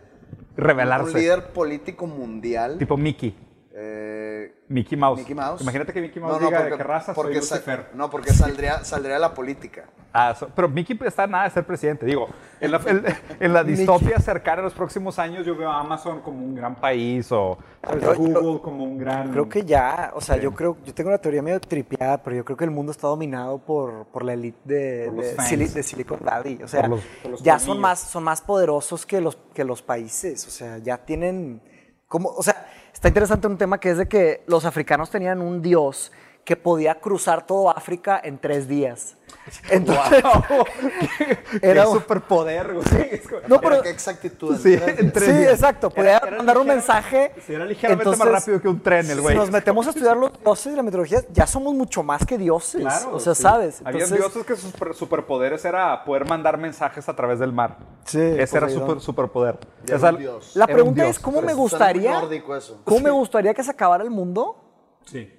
Un Revelarse. líder político mundial. Tipo Mickey. Eh, Mickey Mouse. Mickey Mouse. Imagínate que Mickey Mouse no, no, diga porque, de qué raza porque soy Lucifer. No, porque saldría, saldría de la política. Ah, so- pero Mickey está nada de ser presidente. Digo, en la, en- en la distopia cercana en los próximos años yo veo a Amazon como un gran país o Yo- Google como un gran... Creo que ya, o sea, yo creo, yo tengo una teoría medio tripeada, pero yo creo que el mundo está dominado por, por la elite de, de. Sili- de Silicon Valley. O sea, Por los- por los ya son más, son más poderosos que los, que los países. O sea, ya tienen, como, o sea, está interesante un tema que es de que los africanos tenían un dios que podía cruzar todo África en tres días. Entonces, Era era un superpoder, güey. No, pero- qué exactitud. Sí, ¿entendés? en tres sí, días. exacto. Podía Era- era mandar un mensaje. sí, era ligeramente más Entonces, rápido que un tren, el güey. Si nos metemos a estudiar los dioses y la mitología, ya somos mucho más que dioses. Claro, o sea, sí. ¿sabes? Había dioses que sus super- superpoderes era poder mandar mensajes a través del mar. Sí, Ese era super, superpoder. Esa- era un dios. La pregunta es, ¿cómo me muy gustaría? nórdico eso. ¿Cómo me gustaría que se acabara el mundo? Sí.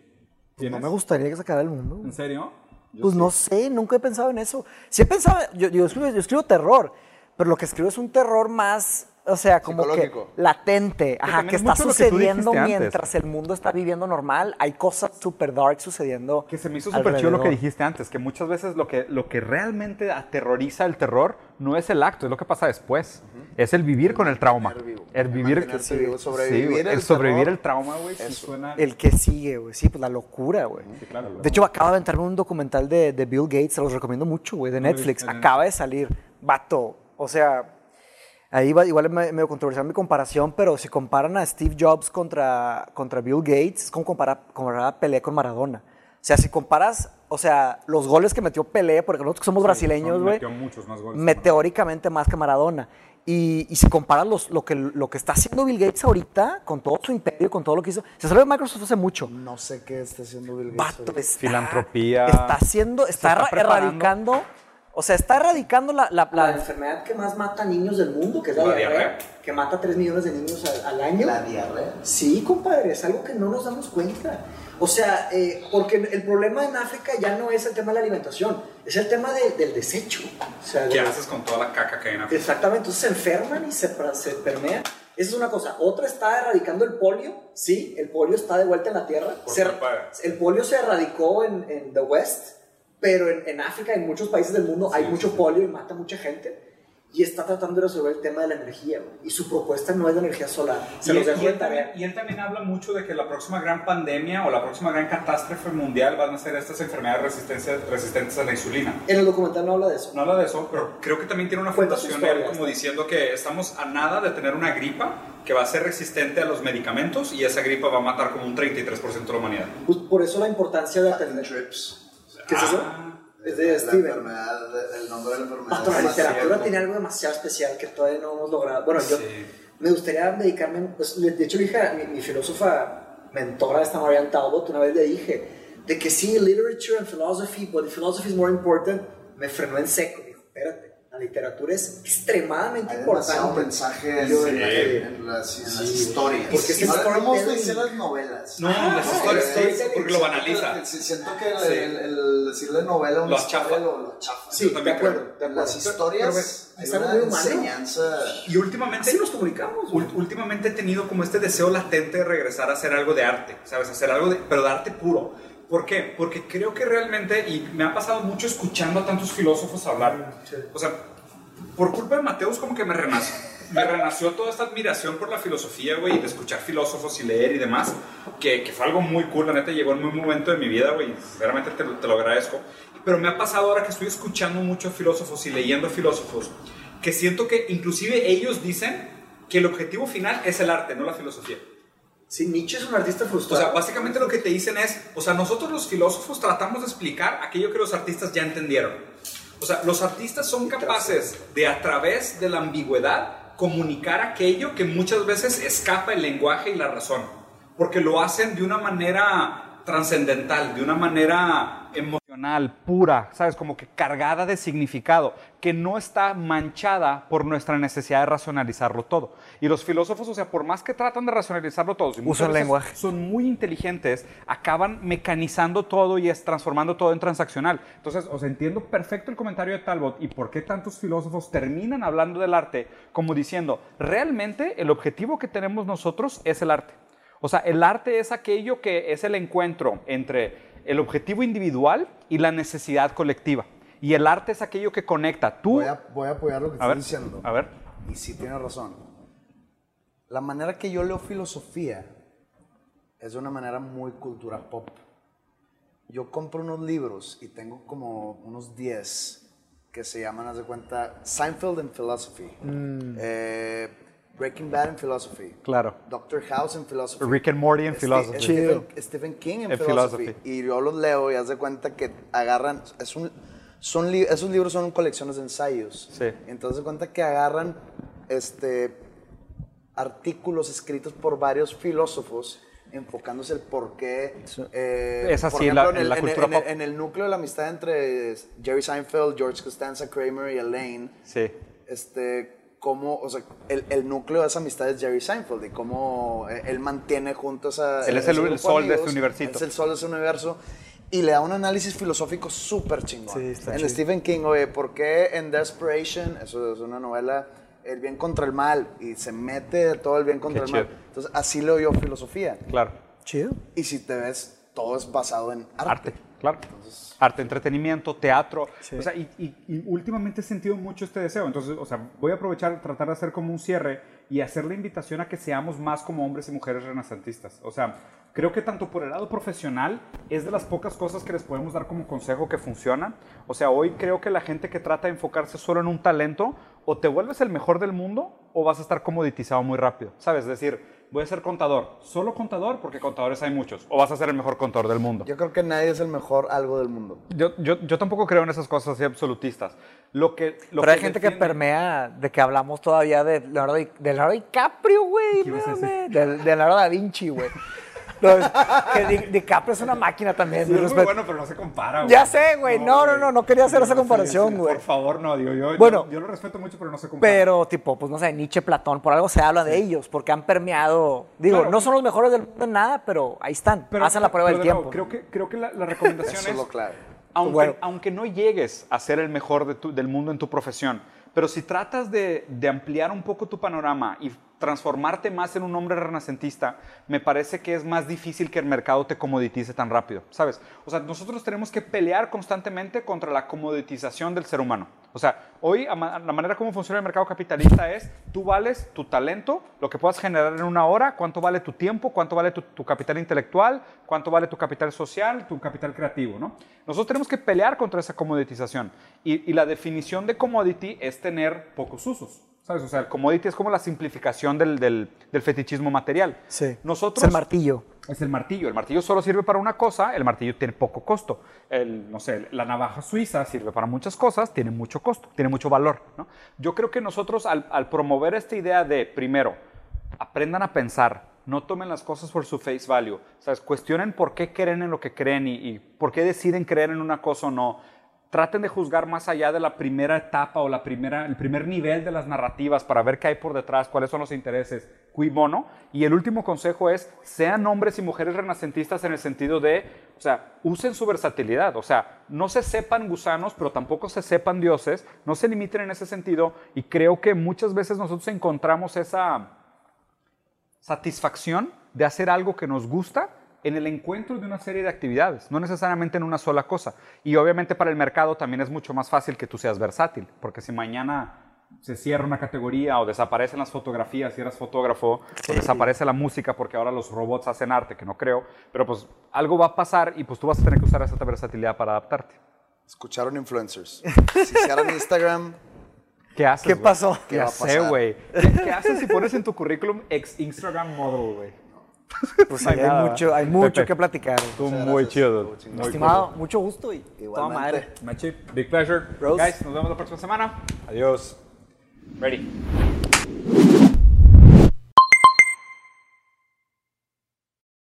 No me gustaría que se acabara el mundo. ¿En serio? Yo Pues sí. no sé, nunca he pensado en eso. Sí he pensado, yo, yo escribo, yo escribo terror, pero lo que escribo es un terror más, o sea, como que latente, ajá, que es está que sucediendo antes. mientras el mundo está viviendo normal. Hay cosas super dark sucediendo. Que se me hizo súper chido lo que dijiste antes, que muchas veces lo que, lo que realmente aterroriza el terror no es el acto, es lo que pasa después. Es el vivir con el trauma. Vivo. El vivir, vivo, sí, sobrevivir güey, el el sobrevivir el trauma, güey, sí suena... El que sigue, güey. Sí, pues la locura, güey. claro, claro. De hecho, acaba de aventarme un documental de, de Bill Gates, se los recomiendo mucho, güey, de Netflix. Acaba de salir. Vato. O sea, ahí va, igual es me- medio controversial mi comparación, pero si comparan a Steve Jobs contra, contra Bill Gates, es como comparar, comparar a Pelé con Maradona. O sea, si comparas, o sea, los goles que metió Pelé, porque nosotros que somos brasileños, güey, metió muchos más goles meteóricamente más que Maradona. Y, y si comparas los, lo, que, lo que está haciendo Bill Gates ahorita, con todo su imperio, con todo lo que hizo, se salió de Microsoft hace mucho. No sé qué está haciendo Bill Gates. Está, Filantropía. Está haciendo, está, está erra- preparando. erradicando, o sea, está erradicando la, la- la enfermedad que más mata niños del mundo, que es la, ¿La diarrea, diarrea? que mata a 3 millones de niños al, al año. La diarrea. Sí, compadre, es algo que no nos damos cuenta. O sea, eh, porque el problema en África ya no es el tema de la alimentación, es el tema de- del desecho. O sea, ¿Qué de- haces con toda la caca que hay en África? Exactamente, entonces se enferman y se, se permean. Esa es una cosa. Otra está erradicando el polio. Sí, el polio está de vuelta en la tierra. Por Se- el polio se erradicó en, en The West, pero en, en África, en muchos países del mundo, hay mucho polio y mata mucha gente. Y está tratando de resolver el tema de la energía. Y su propuesta no es de energía solar. Se y, los dejo y de él también, y él también habla mucho de que la próxima gran pandemia o la próxima gran catástrofe mundial van a ser estas enfermedades resistentes, resistentes a la insulina. En el documental no habla de eso. No habla de eso, pero creo que también tiene una Cuenta fundación él como diciendo que estamos a nada de tener una gripa que va a ser resistente a los medicamentos y esa gripa va a matar como un 33% de la humanidad. Pues por eso la importancia de atender. Trips. ¿Qué es eso? Ah, Es de la Steven. enfermedad, el nombre de la enfermedad. Vato, la literatura tiene algo demasiado especial que todavía no hemos logrado. Bueno, yo Sí. me gustaría dedicarme, pues, de hecho, mi hija, mi, mi filósofa mentora, esta Marianne Talbot, una vez le dije, de que sí, literature and philosophy, but the philosophy is more important, me frenó en seco. Dijo, espérate, la literatura es extremadamente Hay importante. mensaje en, Yo, en- en las, en las historias. Porque es no, no hemos de las novelas. No, las Ah, historias, el sí, storytelling, porque lo banaliza. sí, Siento que el, Sí. el- el decirle novela a una Lo historia achafa. lo, lo achafa. Sí, de acuerdo, de acuerdo. Las Pero- historias, pero hay es algo una enseñanza. Y últimamente... Así nos comunicamos. Últimamente he tenido como este deseo latente de regresar a hacer algo de arte, ¿sabes? Hacer algo de, pero de arte puro. ¿Por qué? Porque creo que realmente, y me ha pasado mucho escuchando a tantos filósofos hablar, o sea, por culpa de Mateus como que me renació, me renació toda esta admiración por la filosofía, güey, y de escuchar filósofos y leer y demás, que, que fue algo muy cool, la neta llegó en un momento de mi vida, güey, realmente te, lo- te lo agradezco. Pero me ha pasado ahora que estoy escuchando mucho filósofos y leyendo filósofos, que siento que inclusive ellos dicen que el objetivo final es el arte, no la filosofía. Sí, Nietzsche es un artista O frustrado. sea, básicamente lo que te dicen es, o sea, nosotros los filósofos tratamos de explicar aquello que los artistas ya entendieron. O sea, los artistas son capaces de a través de la ambigüedad comunicar aquello que muchas veces escapa el lenguaje y la razón, porque lo hacen de una manera trascendental, de una manera emocional, pura, ¿sabes? Como que cargada de significado, que no está manchada por nuestra necesidad de racionalizarlo todo. Y los filósofos, o sea, por más que tratan de racionalizarlo todo, y muchas Usan veces lenguaje. son muy inteligentes, acaban mecanizando todo y es transformando todo en transaccional. Entonces, o sea, entiendo perfecto el comentario de Talbot y por qué tantos filósofos terminan hablando del arte como diciendo, realmente el objetivo que tenemos nosotros es el arte. O sea, el arte es aquello que es el encuentro entre el objetivo individual y la necesidad colectiva. Y el arte es aquello que conecta tú... Voy a, voy a apoyar lo que a estás ver, diciendo. a ver. Y sí tienes razón. La manera que yo leo filosofía es de una manera muy cultura pop. Yo compro unos libros y tengo como unos 10 que se llaman, haz de cuenta, Seinfeld in Philosophy, eh, Breaking Bad in Philosophy, Claro. Doctor House in Philosophy, Rick and Morty in Ste- philosophy. Stephen, Stephen King in En philosophy. philosophy. Y yo los leo y haz de cuenta que agarran, es un, son li- esos libros son colecciones de ensayos. Sí. Entonces de cuenta que agarran este, artículos escritos por varios filósofos enfocándose el por qué. eh, Es por así en la- ejemplo, en la el- cultura el- en el núcleo de la amistad entre Jerry Seinfeld, George Costanza, Kramer y Elaine Sí. este, cómo, o sea, el, el núcleo de esa amistad es Jerry Seinfeld y cómo eh, él mantiene juntos a... Él es el- el sol de amigos, ese universito. Es el sol de ese universo. Y le da un análisis filosófico súper chingón. Sí, está en chido. Stephen King, oye, ¿por qué en Desperation, eso es una novela, el bien contra el mal, y se mete todo el bien contra Qué el mal? chido. Entonces, así leo yo filosofía. Claro. Chido. Y si te ves, todo es basado en arte. Arte, claro. Arte, entretenimiento, teatro. Sí. O sea, y, y- y últimamente he sentido mucho este deseo. Entonces, o sea, voy a aprovechar, tratar de hacer como un cierre y hacer la invitación a que seamos más como hombres y mujeres renacentistas. O sea, creo que tanto por el lado profesional es de las pocas cosas que les podemos dar como consejo que funcionan. O sea, hoy creo que la gente que trata de enfocarse solo en un talento, o te vuelves el mejor del mundo o vas a estar comoditizado muy rápido. ¿Sabes? Es decir, voy a ser contador, solo contador porque contadores hay muchos, o vas a ser el mejor contador del mundo. Yo creo que nadie es el mejor algo del mundo. Yo, yo, yo tampoco creo en esas cosas así absolutistas. Lo que, lo Pero hay gente que permea de que hablamos todavía de Leonardo, Di- de Leonardo DiCaprio, güey. ¿Qué ibas a espérame. De, de Leonardo da Vinci, güey. No, es- que Di- DiCaprio es una máquina también. Sí, es muy bueno, pero no se compara. güey. Ya sé, güey. No, no, no, no quería hacer esa comparación, güey. Por favor, no, digo yo. Bueno. yo, yo lo respeto mucho, pero no se compara. Pero, tipo, pues no sé, Nietzsche, Platón, por algo se habla de ellos, porque han permeado. Digo, Claro. no son los mejores del mundo en nada, pero ahí están. Pero- Hacen la prueba pero del de nuevo, tiempo. Creo que, creo que la, la recomendación Eso es clave. aunque, Bueno. aunque no llegues a ser el mejor de tu- del mundo en tu profesión, pero si tratas de, de ampliar un poco tu panorama y transformarte más en un hombre renacentista, me parece que es más difícil que el mercado te comoditice tan rápido, ¿sabes? O sea, nosotros tenemos que pelear constantemente contra la comoditización del ser humano. O sea, hoy la manera como funciona el mercado capitalista es, tú vales tu talento, lo que puedas generar en una hora, cuánto vale tu tiempo, cuánto vale tu, capital intelectual, cuánto vale tu capital social, tu capital creativo, ¿no? Nosotros tenemos que pelear contra esa comoditización. Y la definición de commodity es tener pocos usos. ¿Sabes? O sea, el commodity es como la simplificación del, del- del fetichismo material. Sí. Nosotros, Es el martillo. es el martillo. El martillo solo sirve para una cosa, el martillo tiene poco costo. El, no sé, la navaja suiza sirve para muchas cosas, tiene mucho costo, tiene mucho valor. ¿no? Yo creo que nosotros al, al promover esta idea de, primero, aprendan a pensar, no tomen las cosas por su face value. Sea, cuestionen por qué creen en lo que creen y, y por qué deciden creer en una cosa o no traten de juzgar más allá de la primera etapa o la primera, el primer nivel de las narrativas para ver qué hay por detrás, cuáles son los intereses, qui bono. Y el último consejo es, sean hombres y mujeres renacentistas en el sentido de, o sea, usen su versatilidad, o sea, no se sepan gusanos, pero tampoco se sepan dioses, no se limiten en ese sentido. Y creo que muchas veces nosotros encontramos esa satisfacción de hacer algo que nos gusta en el encuentro de una serie de actividades, no necesariamente en una sola cosa. Y obviamente para el mercado también es mucho más fácil que tú seas versátil, porque si mañana se cierra una categoría o desaparecen las fotografías si eres fotógrafo, o desaparece la música porque ahora los robots hacen arte, que no creo, pero pues algo va a pasar y pues tú vas a tener que usar esa versatilidad para adaptarte. Escucharon influencers. Si hicieran Instagram, ¿Qué haces? ¿Qué güey? pasó? ¿Qué Ya va a sé, pasar? güey. ¿Qué, qué haces si pones en tu currículum ex Instagram model, güey? Pues No hay ahí hay nada. mucho, hay mucho Pepe. que platicar. Muchas muy gracias. chido. Muy Estimado, mucho gusto y toda madre. Machi, big pleasure. Guys, nos vemos la próxima semana. Adiós. Ready.